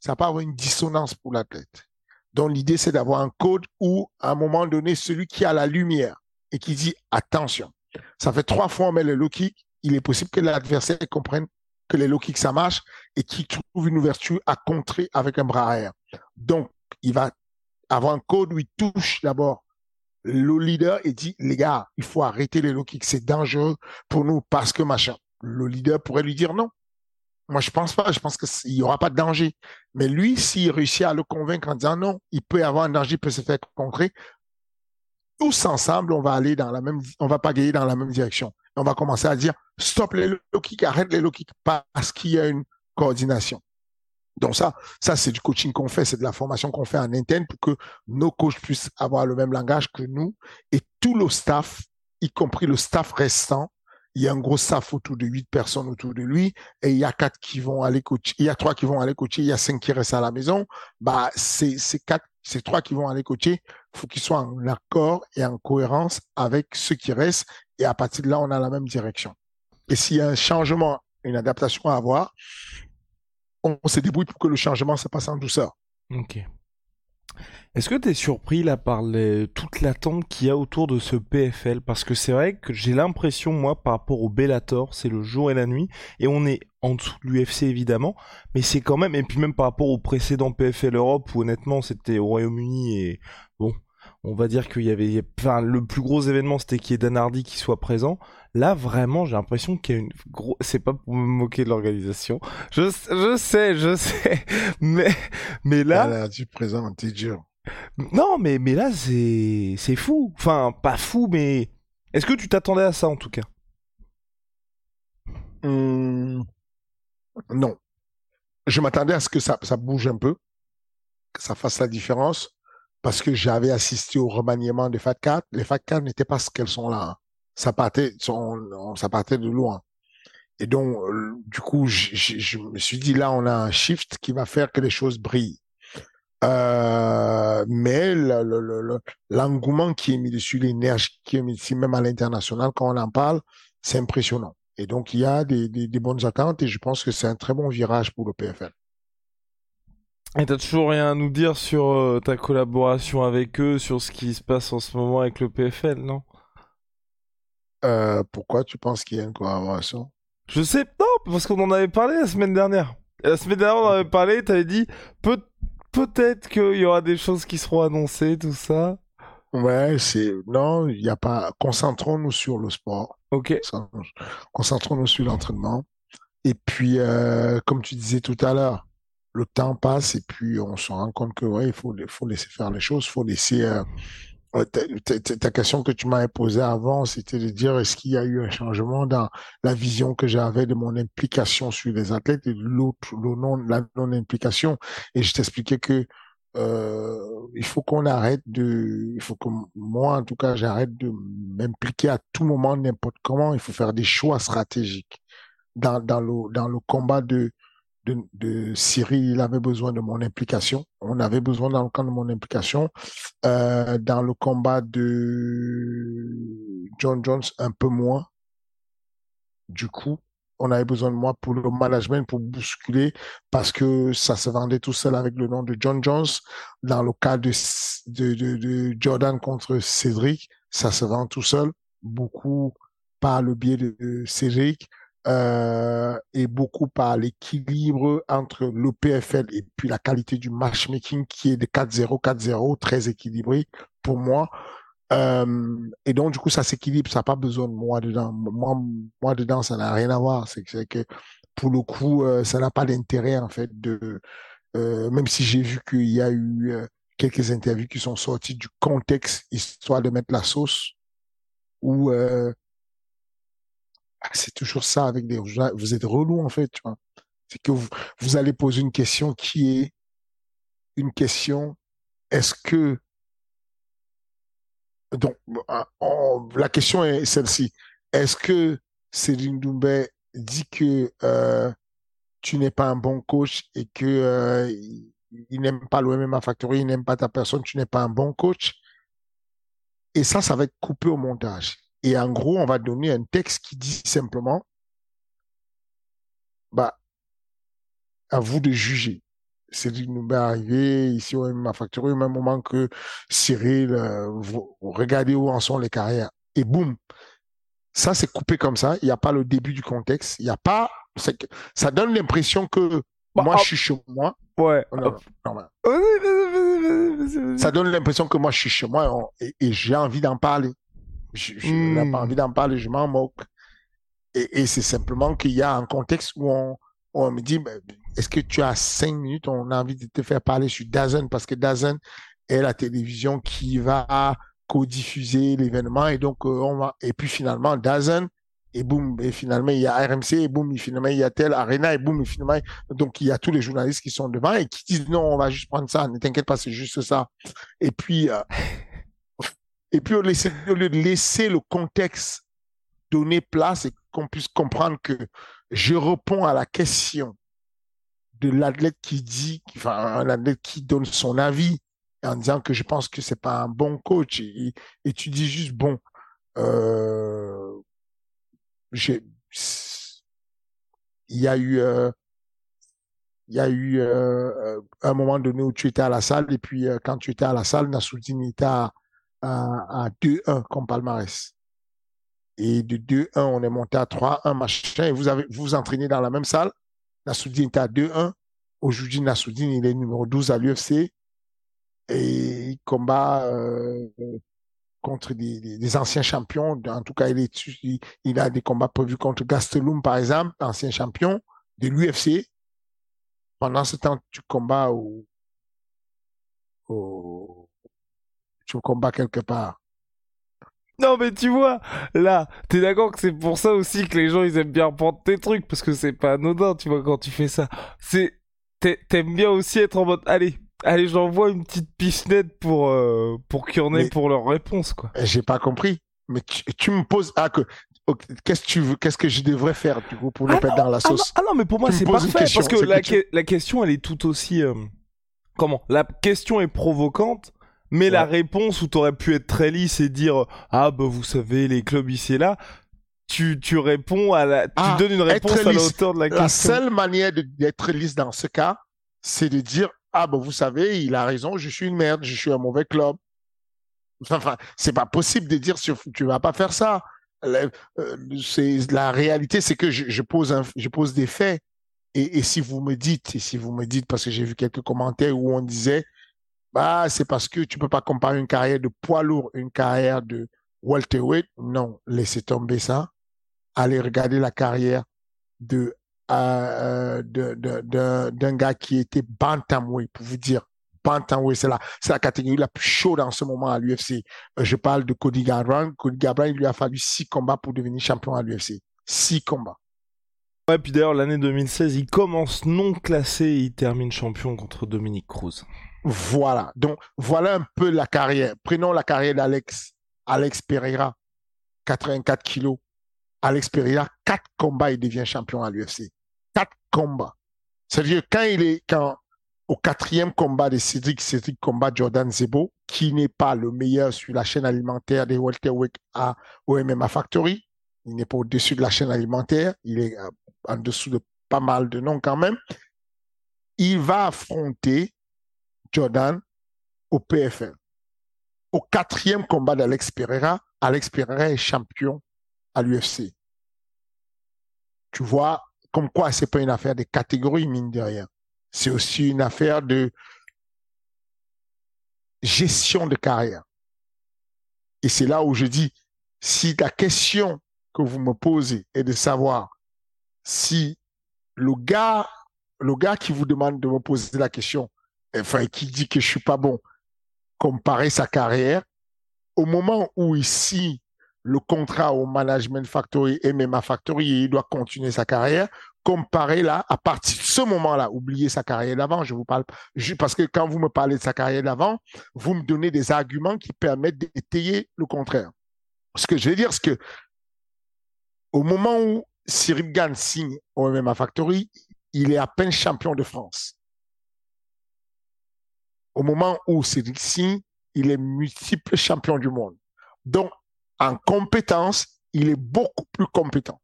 Ça peut avoir une dissonance pour l'athlète. Donc, l'idée, c'est d'avoir un code où, à un moment donné, celui qui a la lumière et qui dit attention, ça fait trois fois on met le low kick. Il est possible que l'adversaire comprenne que les low kicks, ça marche et qu'il trouve une ouverture à contrer avec un bras arrière. Donc, il va avoir un code où il touche d'abord le leader et dit, les gars, il faut arrêter les low kicks. C'est dangereux pour nous parce que machin. Le leader pourrait lui dire non. Moi, je pense pas. Je pense qu'il y aura pas de danger. Mais lui, s'il réussit à le convaincre en disant non, il peut avoir un danger, il peut se faire contrer, tous ensemble, on va aller dans la même, on va dans la même direction. on va commencer à dire, stop les low arrête les low parce qu'il y a une coordination. Donc ça, ça c'est du coaching qu'on fait, c'est de la formation qu'on fait en interne pour que nos coachs puissent avoir le même langage que nous et tout le staff, y compris le staff restant. Il y a un gros staff autour de huit personnes autour de lui et il y a quatre qui vont aller coacher, il y a trois qui vont aller coacher, il y a cinq qui restent à la maison. Bah, c'est, c'est quatre, c'est trois qui vont aller coacher. Faut qu'ils soient en accord et en cohérence avec ceux qui restent et à partir de là, on a la même direction. Et s'il y a un changement, une adaptation à avoir, on, se débrouille pour que le changement se passe en douceur. Ok. Est-ce que tu es surpris là par toute l'attente qu'il y a autour de ce PFL Parce que c'est vrai que j'ai l'impression, moi, par rapport au Bellator, c'est le jour et la nuit, et on est en dessous de l'UFC évidemment, mais c'est quand même, et puis même par rapport au précédent PFL Europe, où honnêtement c'était au Royaume-Uni, et bon, on va dire qu'il y avait, enfin, le plus gros événement, c'était qu'il y ait Dan Hardy qui soit présent. Là, vraiment, j'ai l'impression qu'il y a une gros, c'est pas pour me moquer de l'organisation. Je, je sais, je sais, mais, mais là. Dan Hardy présent, t'es dur. Non, mais, mais là, c'est, c'est fou. Enfin, pas fou, mais est-ce que tu t'attendais à ça, en tout cas? Hum... Non. Je m'attendais à ce que ça, ça bouge un peu, que ça fasse la différence parce que j'avais assisté au remaniement des Fat Cats. Les Fat Cats n'étaient pas ce qu'elles sont là. Ça partait, ça partait de loin. Et donc, euh, du coup, je, me suis dit, là, on a un shift qui va faire que les choses brillent. Euh, mais l'engouement qui est mis dessus, l'énergie qui est mis ici, même à l'international, quand on en parle, c'est impressionnant. Et donc, il y a des, des bonnes attentes et je pense que c'est un très bon virage pour le PFL. Et t'as toujours rien à nous dire sur euh, ta collaboration avec eux, sur ce qui se passe en ce moment avec le PFL, non? Euh, Pourquoi tu penses qu'il y a une collaboration? Je sais pas, parce qu'on en avait parlé la semaine dernière. la semaine dernière, on en avait parlé, t'avais dit peut peut-être qu'il y aura des choses qui seront annoncées, tout ça. Ouais, c'est non, il n'y a pas. Concentrons-nous sur le sport. Ok. Concentrons-nous sur l'entraînement. Et puis, euh, comme tu disais tout à l'heure, le temps passe et puis on se rend compte que ouais, il faut, faut laisser faire les choses, faut laisser. Euh, ta, question que tu m'avais posée avant, c'était de dire est-ce qu'il y a eu un changement dans la vision que j'avais de mon implication sur les athlètes et l'autre, non, la non-implication? Et je t'expliquais que euh, il faut qu'on arrête de, il faut que moi, en tout cas, j'arrête de m'impliquer à tout moment, n'importe comment. Il faut faire des choix stratégiques dans, dans le, dans le combat de, de, de Syrie, il avait besoin de mon implication. On avait besoin dans le camp de mon implication. Euh, dans le combat de John Jones, un peu moins. Du coup, on avait besoin de moi pour le management, pour bousculer, parce que ça se vendait tout seul avec le nom de John Jones. Dans le cas de, de, de, de Jordan contre Cédric, ça se vend tout seul, beaucoup par le biais de Cédric euh, et beaucoup par l'équilibre entre le PFL et puis la qualité du matchmaking qui est de 4-0, 4-0, très équilibré pour moi. Euh, et donc, du coup, ça s'équilibre, ça n'a pas besoin de moi dedans. Moi, moi dedans, ça n'a rien à voir. C'est que pour le coup, euh, ça n'a pas d'intérêt, en fait, de, euh, même si j'ai vu qu'il y a eu euh, quelques interviews qui sont sorties du contexte, histoire de mettre la sauce, ou euh, c'est toujours ça avec des vous êtes relou en fait tu vois c'est que vous, allez poser une question qui est une question est-ce que ah, la question est celle-ci est-ce que Céline Doumbé dit que euh, tu n'es pas un bon coach et que euh, il, n'aime pas le MMA Factory, il n'aime pas ta personne, tu n'es pas un bon coach? Et ça, ça va être coupé au montage. Et en gros, on va donner un texte qui dit simplement, bah, à vous de juger. C'est nous arrivé ici au MMA Factory au même moment que Cyril, euh, vous, regardez où en sont les carrières. Et boum. Ça, c'est coupé comme ça. Il n'y a pas le début du contexte. Il n'y a pas, ça donne l'impression que moi, je suis chez moi. Ouais. Ça donne l'impression que moi, je suis chez moi et j'ai envie d'en parler. Je, n'ai pas hmm. envie d'en parler, je m'en moque. Et, et c'est simplement qu'il y a un contexte où on, on me dit, est-ce que tu as cinq minutes, on a envie de te faire parler sur Dazen, parce que Dazen est la télévision qui va co-diffuser l'événement. Et donc, euh, on va, et puis finalement, Dazen et boum, et finalement il y a RMC, et boum, et finalement il y a tel Arena, et boum, et finalement, donc il y a tous les journalistes qui sont devant et qui disent non, on va juste prendre ça, ne t'inquiète pas, c'est juste ça. Et puis, euh, et puis au, lieu de laisser le contexte donner place et qu'on puisse comprendre que je réponds à la question de l'athlète qui dit, enfin, un athlète qui donne son avis en disant que je pense que c'est pas un bon coach et, tu dis juste bon, euh, il y a eu, euh, il y a eu euh, un moment donné où tu étais à la salle et puis euh, quand tu étais à la salle, Nassoudine était à, à, à 2-1 comme palmarès. Et de 2-1, on est monté à 3-1, machin, et vous avez, vous, vous entraînez dans la même salle? Nassoudine était à 2-1. Aujourd'hui, Nassoudine, il est numéro 12 à l'UFC. Et il combat euh, contre des, anciens champions. En tout cas, il, est, a des combats prévus contre Gastelum, par exemple, ancien champion de l'UFC. Pendant ce temps, tu combats au tu combats quelque part. Non mais tu vois, là, t'es d'accord que c'est pour ça aussi que les gens ils aiment bien prendre tes trucs parce que c'est pas anodin, tu vois, quand tu fais ça. C'est t'aimes bien aussi être en mode, allez, allez, j'envoie une petite pisnette pour euh, pour qu'il y en ait pour leur réponse quoi. J'ai pas compris, mais tu, tu me poses ah que qu'est-ce que tu veux, qu'est-ce que je devrais faire du coup pour le ah mettre dans la sauce ah non, ah non, mais pour moi c'est parfait question, parce que la, que la question elle est tout aussi euh... comment? La question est provocante mais ouais. la réponse où t'aurais pu être très lisse et dire ah bah vous savez les clubs ici et là, tu tu réponds à la, tu ah, donnes une réponse à la hauteur de la, la question. La seule manière d'être lisse dans ce cas, c'est de dire ah bah vous savez il a raison, je suis une merde, je suis un mauvais club. Enfin c'est pas possible de dire tu vas pas faire ça. C'est la réalité, c'est que je, je pose un, je pose des faits. Et, et si vous me dites, et si vous me dites, parce que j'ai vu quelques commentaires où on disait, bah, c'est parce que tu peux pas comparer une carrière de poids lourd, une carrière de welterweight. Non, laissez tomber ça. Allez regarder la carrière de euh, d'un de, de, gars qui était bantamweight, pour vous dire. Bantamweight, c'est la, la catégorie la plus chaude en ce moment à l'UFC. Euh, je parle de Cody Garbrandt. Cody Garbrandt, il lui a fallu six combats pour devenir champion à l'UFC. Six combats. Ouais, puis d'ailleurs, l'année 2016, il commence non classé et il termine champion contre Dominique Cruz. Voilà. Donc, voilà un peu la carrière. Prenons la carrière d'Alex. Alex Pereira, 84 kilos. Alex Pereira, quatre combats, il devient champion à l'UFC. Quatre combats. C'est-à-dire, quand il est, quand, au quatrième combat de Cédric, Cédric combat Jordan Zebo, qui n'est pas le meilleur sur la chaîne alimentaire des welterweight à au MMA Factory. Il n'est pas au-dessus de la chaîne alimentaire. Il est en dessous de pas mal de noms quand même. Il va affronter Jordan au PFL. Au quatrième combat d'Alex Pereira, Alex Pereira est champion à l'UFC. Tu vois, comme quoi c'est pas une affaire de catégorie, mine de rien. C'est aussi une affaire de gestion de carrière. Et c'est là où je dis, si la question que vous me posez est de savoir si le gars, le gars qui vous demande de me poser la question, enfin, qui dit que je suis pas bon, comparer sa carrière, au moment où ici, le contrat au Management Factory MMA Factory, et il doit continuer sa carrière, comparer là, à partir de ce moment-là, oubliez sa carrière d'avant, je vous parle, je, parce que quand vous me parlez de sa carrière d'avant, vous me donnez des arguments qui permettent d'étayer le contraire. Ce que je veux dire, c'est que au moment où Cyril Gann signe au MMA Factory, il est à peine champion de France. Au moment où Cyril signe, il est multiple champion du monde. Donc, en compétence, il est beaucoup plus compétent.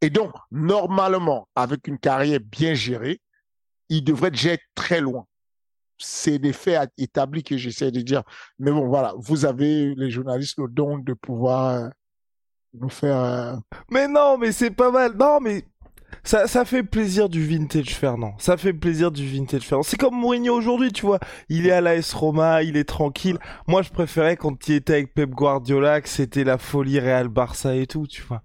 Et donc, normalement, avec une carrière bien gérée, il devrait déjà être très loin. C'est des faits établis que j'essaie de dire. Mais bon, voilà, vous avez, les journalistes, le don de pouvoir nous faire. Euh... Mais non, mais c'est pas mal. Non, mais ça, ça fait plaisir du vintage Fernand. Ça fait plaisir du vintage Fernand. C'est comme Mourinho aujourd'hui, tu vois. Il est à l'AS Roma, il est tranquille. Moi, je préférais quand il était avec Pep Guardiola, que c'était la folie Real Barça et tout, tu vois.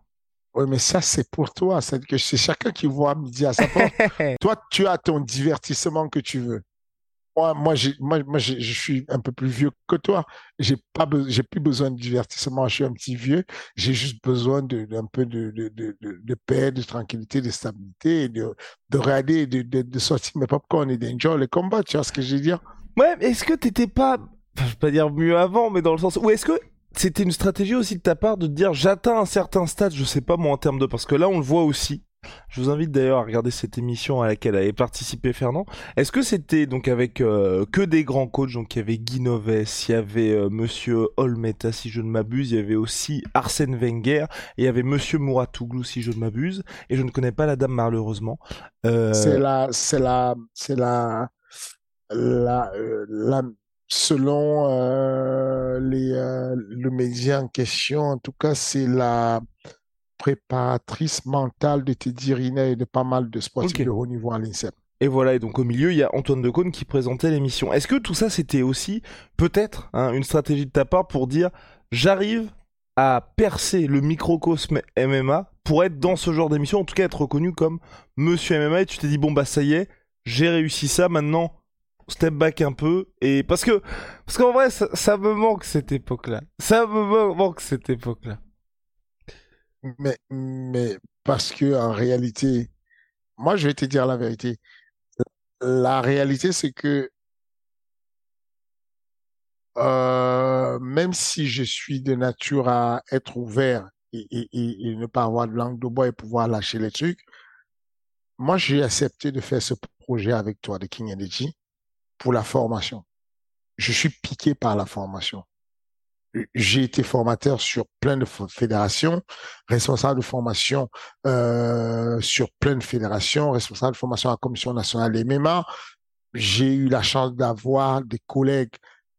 Oui, mais ça, c'est pour toi. C'est que c'est chacun qui voit midi à sa porte. toi, tu as ton divertissement que tu veux. Moi, moi, moi, moi je suis un peu plus vieux que toi. J'ai pas, j'ai plus besoin de divertissement. Je suis un petit vieux. J'ai juste besoin d'un peu de, de, de, paix, de tranquillité, de stabilité, de, de regarder, de, de, sortir mes popcorn et d'enjoy les combats. Tu vois ce que je veux dire? Ouais, est-ce que t'étais pas, je vais pas dire mieux avant, mais dans le sens, ou est-ce que c'était une stratégie aussi de ta part de dire j'atteins un certain stade, je sais pas moi en termes de, parce que là on le voit aussi, je vous invite d'ailleurs à regarder cette émission à laquelle avait participé Fernand. Est-ce que c'était donc avec euh, que des grands coachs? Donc il y avait Guy Noves, il y avait euh, Monsieur Olmeta si je ne m'abuse, il y avait aussi Arsène Wenger, et il y avait Monsieur Mouratoglou si je ne m'abuse, et je ne connais pas la dame malheureusement. Euh... C'est la, c'est la, c'est la, la, selon euh, les, le média en question, en tout cas, c'est la préparatrice mentale de Teddy Riner et de pas mal de sportifs de haut niveau à l'INSEP. Et voilà, et donc au milieu, il y a Antoine Decaune qui présentait l'émission. Est-ce que tout ça, c'était aussi peut-être hein, une stratégie de ta part pour dire j'arrive à percer le microcosme MMA pour être dans ce genre d'émission, en tout cas être reconnu comme Monsieur MMA, et tu t'es dit bon bah ça y est, j'ai réussi ça, maintenant step back un peu, et parce que parce qu'en vrai, ça, ça me manque cette époque-là, ça me manque cette époque-là. Mais, mais parce que en réalité, moi, je vais te dire la vérité. La réalité, c'est que euh, même si je suis de nature à être ouvert et, et, et, ne pas avoir de langue de bois et pouvoir lâcher les trucs, moi, j'ai accepté de faire ce projet avec toi de King Energy pour la formation. Je suis piqué par la formation j'ai été formateur sur plein de fédérations, responsable de formation euh, sur plein de fédérations, responsable de formation à la Commission nationale des MMA. J'ai eu la chance d'avoir des collègues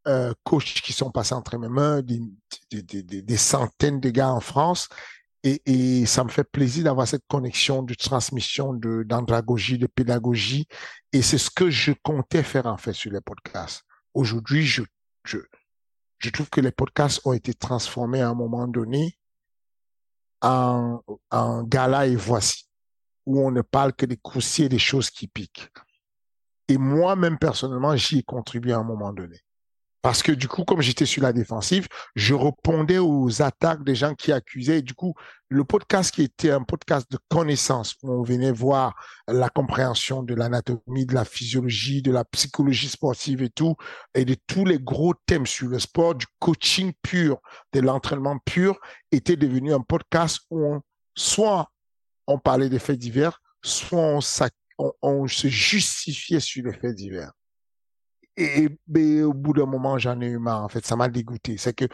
euh, coachs qui sont passés entre mes mains, des, centaines de gars en France. Et, ça me fait plaisir d'avoir cette connexion de transmission, d'andragogie, de pédagogie. Et c'est ce que je comptais faire en fait sur les podcasts. Aujourd'hui, je, je trouve que les podcasts ont été transformés à un moment donné en, en gala et voici, où on ne parle que des et des choses qui piquent. Et moi-même, personnellement, j'y ai contribué à un moment donné. Parce que du coup, comme j'étais sur la défensive, je répondais aux attaques des gens qui accusaient. Et du coup, le podcast qui était un podcast de connaissance, où on venait voir la compréhension de l'anatomie, de la physiologie, de la psychologie sportive et tout, et de tous les gros thèmes sur le sport, du coaching pur, de l'entraînement pur, était devenu un podcast où on, soit on parlait des faits divers, soit on, on se justifiait sur les faits divers et, ben, au bout d'un moment, j'en ai eu marre. En fait, ça m'a dégoûté. C'est que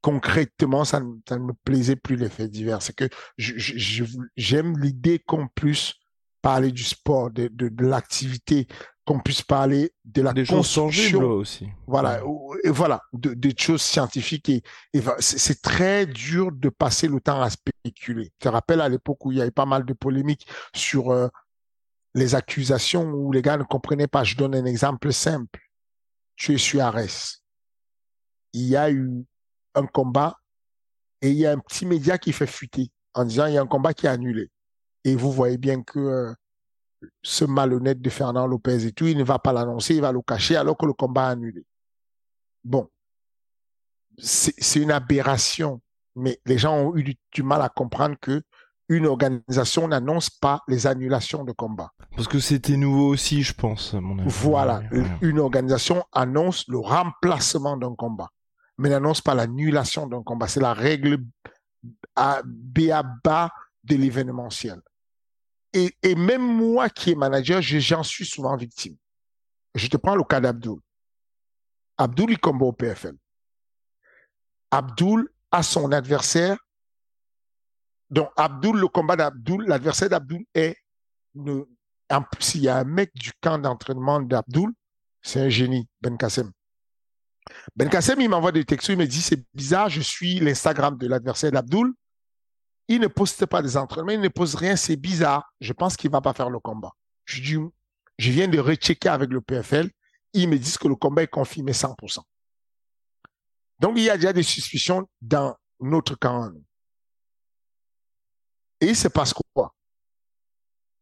concrètement, ça, ne me plaisait plus les faits divers. C'est que j'aime l'idée qu'on puisse parler du sport, de, de, l'activité, qu'on puisse parler de la des construction. aussi. Voilà, et voilà, de, des choses scientifiques. Et, et c'est très dur de passer le temps à spéculer. Je te rappelle à l'époque où il y avait pas mal de polémiques sur euh, les accusations où les gars ne comprenaient pas. Je donne un exemple simple. Tu es Suarez. Il y a eu un combat et il y a un petit média qui fait fuiter en disant il y a un combat qui est annulé. Et vous voyez bien que euh, ce malhonnête de Fernand Lopez et tout, il ne va pas l'annoncer, il va le cacher alors que le combat est annulé. Bon, c'est une aberration, mais les gens ont eu du mal à comprendre que une organisation n'annonce pas les annulations de combats. Parce que c'était nouveau aussi, je pense. mon avis. Voilà, une organisation annonce le remplacement d'un combat, mais n'annonce pas l'annulation d'un combat. C'est la règle à bas de l'événementiel. Et, et, même moi qui est manager, j'en suis souvent victime. Je te prends le cas d'Abdoul. Abdoul, il combat au PFL. Abdoul a son adversaire donc, Abdul, le combat d'Abdul, l'adversaire d'Abdul est. Le, en plus, il y a un mec du camp d'entraînement d'Abdul, c'est un génie, Ben Kassem. Ben Kassem, il m'envoie des textos, il me dit c'est bizarre, je suis l'Instagram de l'adversaire d'Abdul. Il ne poste pas des entraînements, il ne pose rien, c'est bizarre. Je pense qu'il va pas faire le combat. Je dis, je viens de rechecker avec le PFL. Ils me disent que le combat est confirmé 100%. Donc, il y a déjà des suspicions dans notre camp. Et il se passe quoi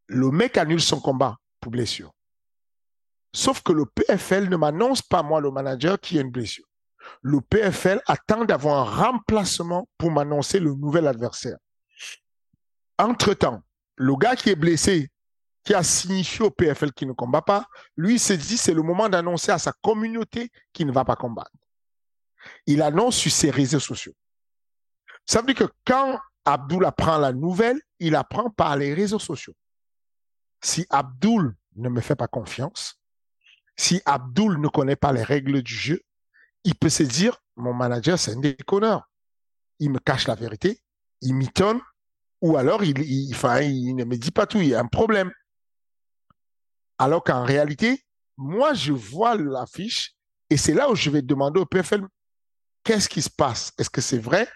Le mec annule son combat pour blessure. Sauf que le PFL ne m'annonce pas, moi, le manager, qui a une blessure. Le PFL attend d'avoir un remplacement pour m'annoncer le nouvel adversaire. Entre-temps, le gars qui est blessé, qui a signifié au PFL qu'il ne combat pas, lui s'est dit c'est le moment d'annoncer à sa communauté qu'il ne va pas combattre. Il annonce sur ses réseaux sociaux. Ça veut dire que quand Abdul apprend la nouvelle, il apprend par les réseaux sociaux. Si Abdul ne me fait pas confiance, si Abdul ne connaît pas les règles du jeu, il peut se dire, mon manager, c'est un déconneur. Il me cache la vérité, il mitonne, ou alors il, il ne me dit pas tout, il y a un problème. Alors qu'en réalité, moi, je vois l'affiche et c'est là où je vais demander au PFL, qu'est-ce qui se passe? Est-ce que c'est vrai?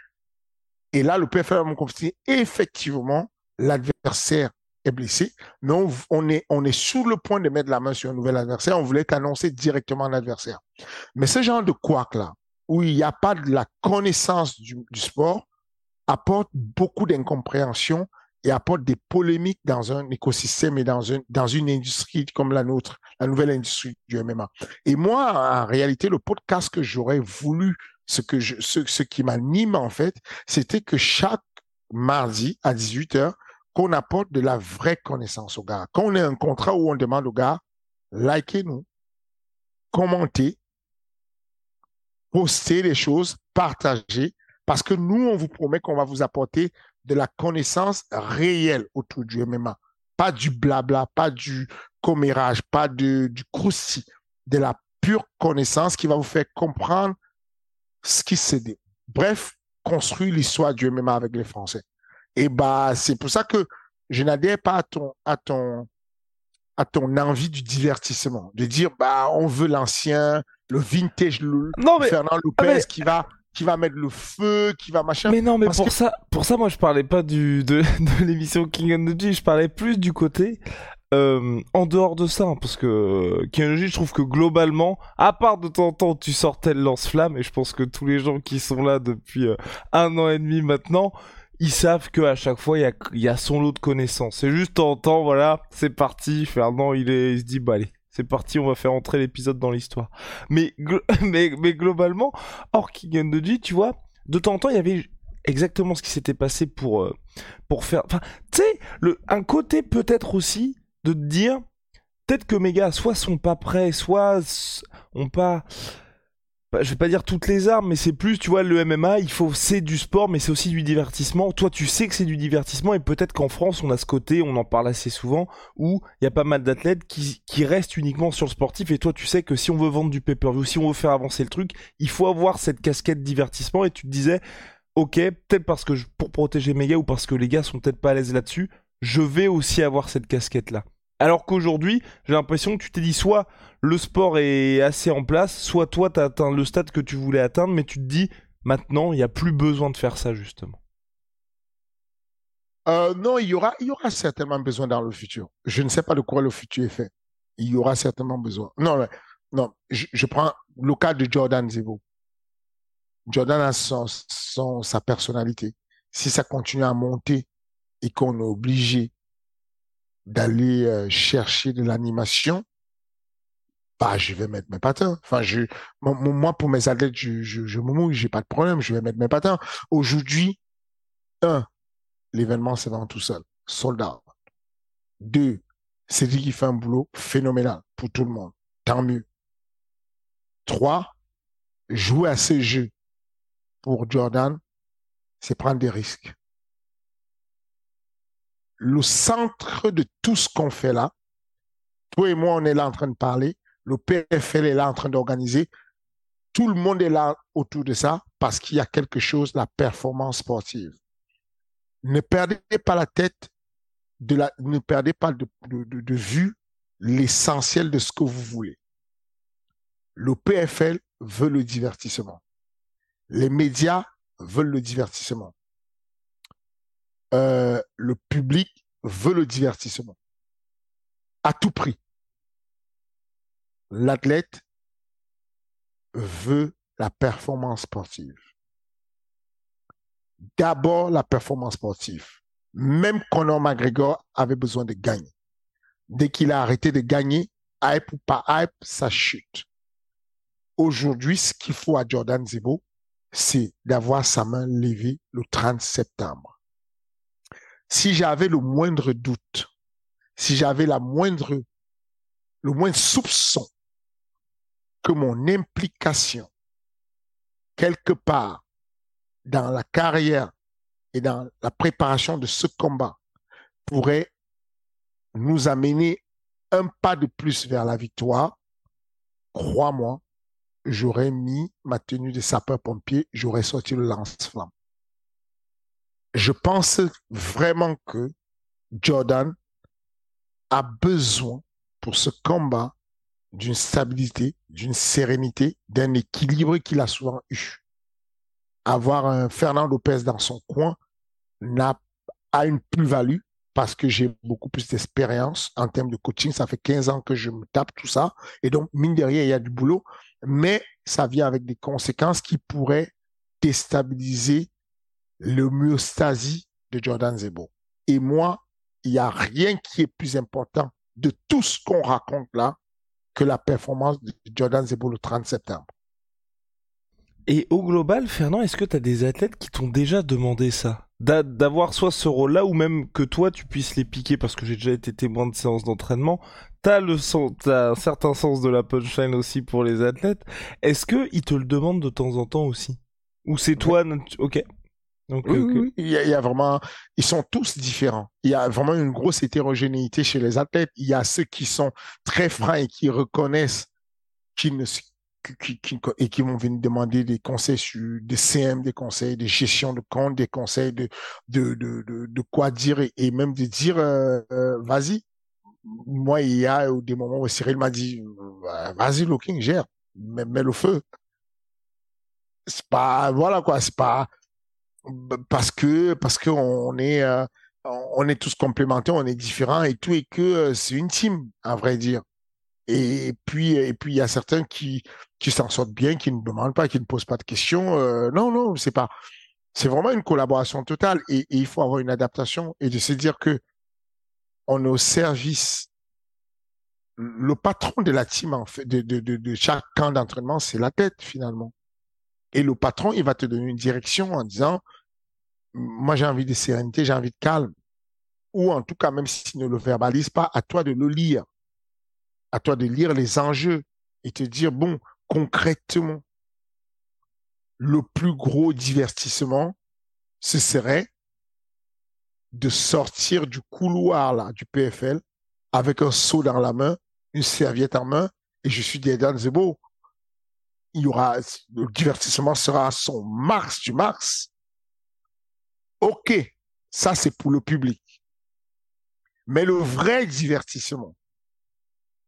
Et là, le PFL va me confier, effectivement, l'adversaire est blessé, mais on, est, on est sur le point de mettre la main sur un nouvel adversaire. On voulait annoncer directement l'adversaire. Mais ce genre de couac-là, où il n'y a pas de la connaissance du, sport, apporte beaucoup d'incompréhension et apporte des polémiques dans un écosystème et dans, un, dans une industrie comme la nôtre, la nouvelle industrie du MMA. Et moi, en réalité, le podcast que j'aurais voulu, ce, que je, ce, ce qui m'anime en fait, c'était que chaque mardi à 18h, qu'on apporte de la vraie connaissance aux gars. Quand on a un contrat où on demande aux gars, likez-nous, commentez, postez les choses, partagez, parce que nous, on vous promet qu'on va vous apporter de la connaissance réelle autour du MMA. Pas du blabla, pas du commérage, pas du croussi, de la pure connaissance qui va vous faire comprendre ce qui s'est dit. Bref, construire l'histoire du MMA avec les Français. Et bah, c'est pour ça que je n'adhère pas à ton, à ton, à ton envie du divertissement, de dire bah on veut l'ancien, le vintage, le Non, mais- Fernand Ah, Lopez mais- qui va qui va mettre le feu, qui va machin. Mais non, mais pour que- ça, pour ça, moi, je parlais pas du de, de l'émission King and the G, je parlais plus du côté euh, en dehors de ça, hein, parce que euh, G, je trouve que globalement, à part de temps en temps, tu sortais le lance-flamme, et je pense que tous les gens qui sont là depuis euh, un an et demi maintenant, ils savent que à chaque fois, il y a, son lot de connaissances. C'est juste de en temps, voilà, c'est parti. Fernand, il est, il se dit, bah allez. C'est parti, on va faire entrer l'épisode dans l'histoire. Mais, mais, mais globalement, hors King the G, tu vois, de temps en temps, il y avait exactement ce qui s'était passé pour, pour faire. Enfin, tu sais, un côté peut-être aussi de te dire, peut-être que mes gars, soit sont pas prêts, soit ont pas. bah, je vais pas dire toutes les armes, mais c'est plus, tu vois, le MMA, il faut, c'est du sport, mais c'est aussi du divertissement. Toi, tu sais que c'est du divertissement, et peut-être qu'en France, on a ce côté, on en parle assez souvent, où il y a pas mal d'athlètes qui, qui restent uniquement sur le sportif, et toi, tu sais que si on veut vendre du pay-per-view, si on veut faire avancer le truc, il faut avoir cette casquette divertissement, et tu te disais, ok, peut-être parce que je- pour protéger mes gars ou parce que les gars sont peut-être pas à l'aise là-dessus, je vais aussi avoir cette casquette-là. Alors qu'aujourd'hui, j'ai l'impression que tu t'es dit soit le sport est assez en place, soit toi t'as atteint le stade que tu voulais atteindre, mais tu te dis maintenant il n'y a plus besoin de faire ça justement. Euh, non, il y aura, certainement besoin dans le futur. Je ne sais pas de quoi le futur est fait. Il y aura certainement besoin. Non, non, je, prends le cas de Jordan Zevo. Jordan a sa personnalité. Si ça continue à monter et qu'on est obligé d'aller euh, chercher de l'animation, bah, je vais mettre mes patins. Enfin, je, moi- pour mes athlètes, je, je, je me mouille, j'ai pas de problème, je vais mettre mes patins. Aujourd'hui, un, l'événement se vend tout seul, sold out. Deux, c'est lui qui fait un boulot phénoménal pour tout le monde. Tant mieux. Trois, jouer à ce jeu pour Jordan, c'est prendre des risques. Le centre de tout ce qu'on fait là, toi et moi, on est là en train de parler, le PFL est là en train d'organiser, tout le monde est là autour de ça parce qu'il y a quelque chose, la performance sportive ne perdez pas la tête, ne perdez pas de vue l'essentiel de ce que vous voulez. Le PFL veut le divertissement. Les médias veulent le divertissement. Euh, le public veut le divertissement. À tout prix. L'athlète veut la performance sportive d'abord la performance sportive. Même Conor McGregor avait besoin de gagner. Dès qu'il a arrêté de gagner, hype ou pas hype, ça chute. Aujourd'hui, ce qu'il faut à Jordan Zebo, c'est d'avoir sa main levée le 30 septembre. Si j'avais le moindre doute, si j'avais la moindre, le moindre soupçon que mon implication quelque part dans la carrière et dans la préparation de ce combat pourrait nous amener un pas de plus vers la victoire, crois-moi, j'aurais mis ma tenue de sapeur-pompier, j'aurais sorti le lance-flamme. Je pense vraiment que Jordan a besoin pour ce combat d'une stabilité, d'une sérénité, d'un équilibre qu'il a souvent eu. Avoir un Fernand Lopez dans son coin n'a a une plus-value parce que j'ai beaucoup plus d'expérience en termes de coaching. Ça fait 15 ans que je me tape tout ça. Et donc, mine de rien, il y a du boulot, mais ça vient avec des conséquences qui pourraient déstabiliser le myostasie de Jordan Zebo. Et moi, il n'y a rien qui est plus important de tout ce qu'on raconte là que la performance de Jordan Zebo le 30 septembre. Et au global, Fernand, est-ce que tu as des athlètes qui t'ont déjà demandé ça? D'avoir soit ce rôle-là ou même que toi tu puisses les piquer parce que j'ai déjà été témoin de séances d'entraînement. T'as le sens, t'as un certain sens de la punchline aussi pour les athlètes. Est-ce que ils te le demandent de temps en temps aussi? Ou c'est toi Ok. Donc, oui, Il, y a, il, y a, vraiment, ils sont tous différents. Il y a vraiment une grosse hétérogénéité chez les athlètes. Il y a ceux qui sont très francs et qui reconnaissent qu'ils ne, qui, qui, et qui vont venir demander des conseils sur des CM, des conseils de gestion de compte, des conseils de de, de, de, de quoi dire et, même de dire euh, euh, vas-y. Moi, il y a des moments où Cyril m'a dit vas-y, Looking, gère, mets, mets le feu. C'est pas voilà quoi, c'est pas parce que parce que on est euh, on est tous complémentaires, on est différents et tout et que c'est une team à vrai dire. Et puis, et puis il y a certains qui, qui s'en sortent bien, qui ne demandent pas, qui ne posent pas de questions. Euh, non, non, c'est pas. C'est vraiment une collaboration totale et, il faut avoir une adaptation et de se dire que on est au service. Le patron de la team, en fait, de, de, de, de chaque camp d'entraînement, c'est la tête finalement. Et le patron, il va te donner une direction en disant, moi j'ai envie de sérénité, j'ai envie de calme. Ou en tout cas, même s'il ne le verbalise pas, à toi de le lire à toi de lire les enjeux et te dire, bon, concrètement, le plus gros divertissement, ce serait de sortir du couloir là, du PFL avec un seau dans la main, une serviette en main, et je suis Dedan Zebo. Il y aura, le divertissement sera son mars du mars. OK, ça c'est pour le public. Mais le vrai divertissement,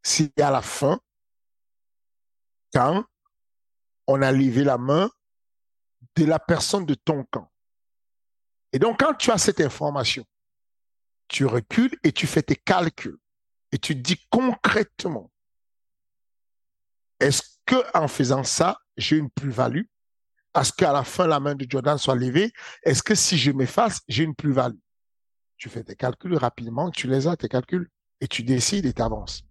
c'est à la fin, quand on a levé la main de la personne de ton camp. Et donc, quand tu as cette information, tu recules et tu fais tes calculs et tu dis concrètement, est-ce que en faisant ça, j'ai une plus-value? Est-ce qu'à la fin, la main de Jordan soit levée? Est-ce que si je m'efface, j'ai une plus-value? Tu fais tes calculs rapidement, tu les as, tes calculs, et tu décides et tu avances.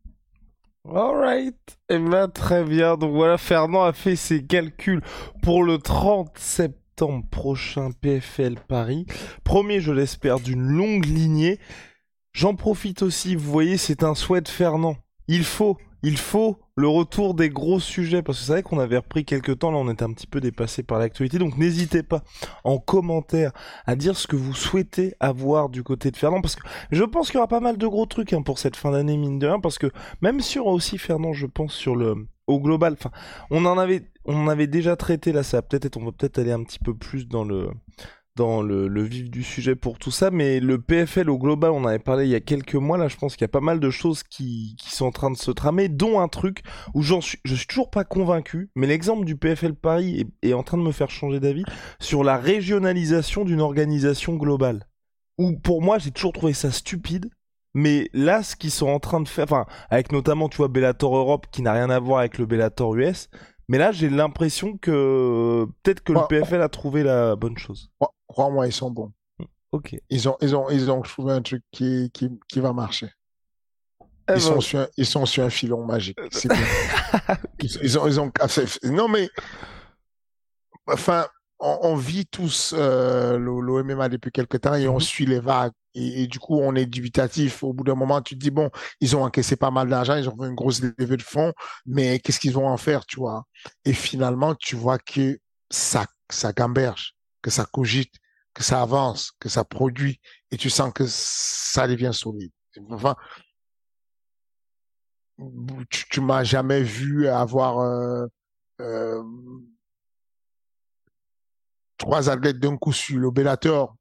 Alright, et eh bien très bien. Donc voilà, Fernand a fait ses calculs pour le 30 septembre prochain PFL Paris. Premier, je l'espère, d'une longue lignée. J'en profite aussi, vous voyez, c'est un souhait de Fernand. Il faut, il faut le retour des gros sujets, parce que c'est vrai qu'on avait repris quelques temps, là on était un petit peu dépassé par l'actualité, donc n'hésitez pas en commentaire à dire ce que vous souhaitez avoir du côté de Fernand, parce que je pense qu'il y aura pas mal de gros trucs hein, pour cette fin d'année, mine de rien, parce que même sur aussi Fernand, je pense, sur le au global, enfin, on en avait on en avait déjà traité, là ça va peut-être être, on va peut-être aller un petit peu plus dans le dans le, vif du sujet pour tout ça, mais le PFL au global, on en avait parlé il y a quelques mois, là je pense qu'il y a pas mal de choses qui, qui sont en train de se tramer, dont un truc où j'en suis, je suis toujours pas convaincu, mais l'exemple du PFL Paris est, en train de me faire changer d'avis sur la régionalisation d'une organisation globale. Où pour moi j'ai toujours trouvé ça stupide, mais là ce qu'ils sont en train de faire, enfin avec notamment tu vois Bellator Europe qui n'a rien à voir avec le Bellator US, mais là, j'ai l'impression que peut-être que le PFL a trouvé la bonne chose. Crois-moi, ils sont bons. Ok. Ils ont, ils ont, ils ont trouvé un truc qui, qui, qui va marcher. Eh Ils, sont ben, sur un, ils sont sur un filon magique. C'est bien. ils, ils ont, ils ont, non mais, enfin, on, on vit tous euh, le, le MMA depuis quelque temps et on Mhm. suit les vagues. Et, du coup, on est dubitatif. Au bout d'un moment, tu te dis, bon, ils ont encaissé pas mal d'argent, ils ont fait une grosse levée de fonds, mais qu'est-ce qu'ils vont en faire, tu vois? Et finalement, tu vois que ça, ça gamberge, que ça cogite, que ça avance, que ça produit, et tu sens que ça devient solide. Enfin, tu, tu m'as jamais vu avoir euh, euh, trois athlètes d'un coup sur le Bellator.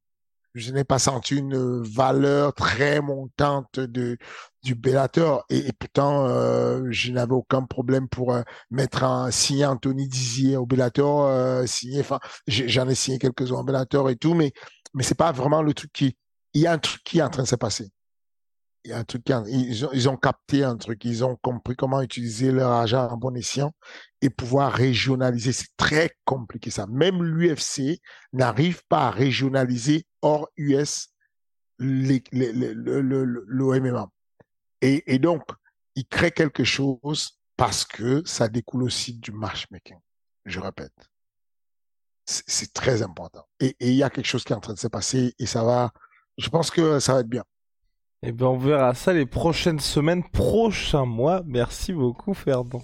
Je n'ai pas senti une valeur très montante de, du Bellator et, et pourtant euh, je n'avais aucun problème pour euh, mettre un signer Anthony Dizier au Bellator, euh, signer, enfin j'en ai signé quelques-uns au Bellator et tout, mais mais c'est pas vraiment le truc qui, il y a un truc qui est en train de se passer. Il y a un truc ils ont, capté un truc, ils ont compris comment utiliser leur argent en bon escient et pouvoir régionaliser. C'est très compliqué ça. Même l'UFC n'arrive pas à régionaliser hors US le, le, MMA. Et, et donc, ils créent quelque chose parce que ça découle aussi du matchmaking. Je répète. C'est très important. Et il y a quelque chose qui est en train de se passer et ça va, je pense que ça va être bien. Eh ben, on verra ça les prochaines semaines, prochains mois. Merci beaucoup, Ferdinand.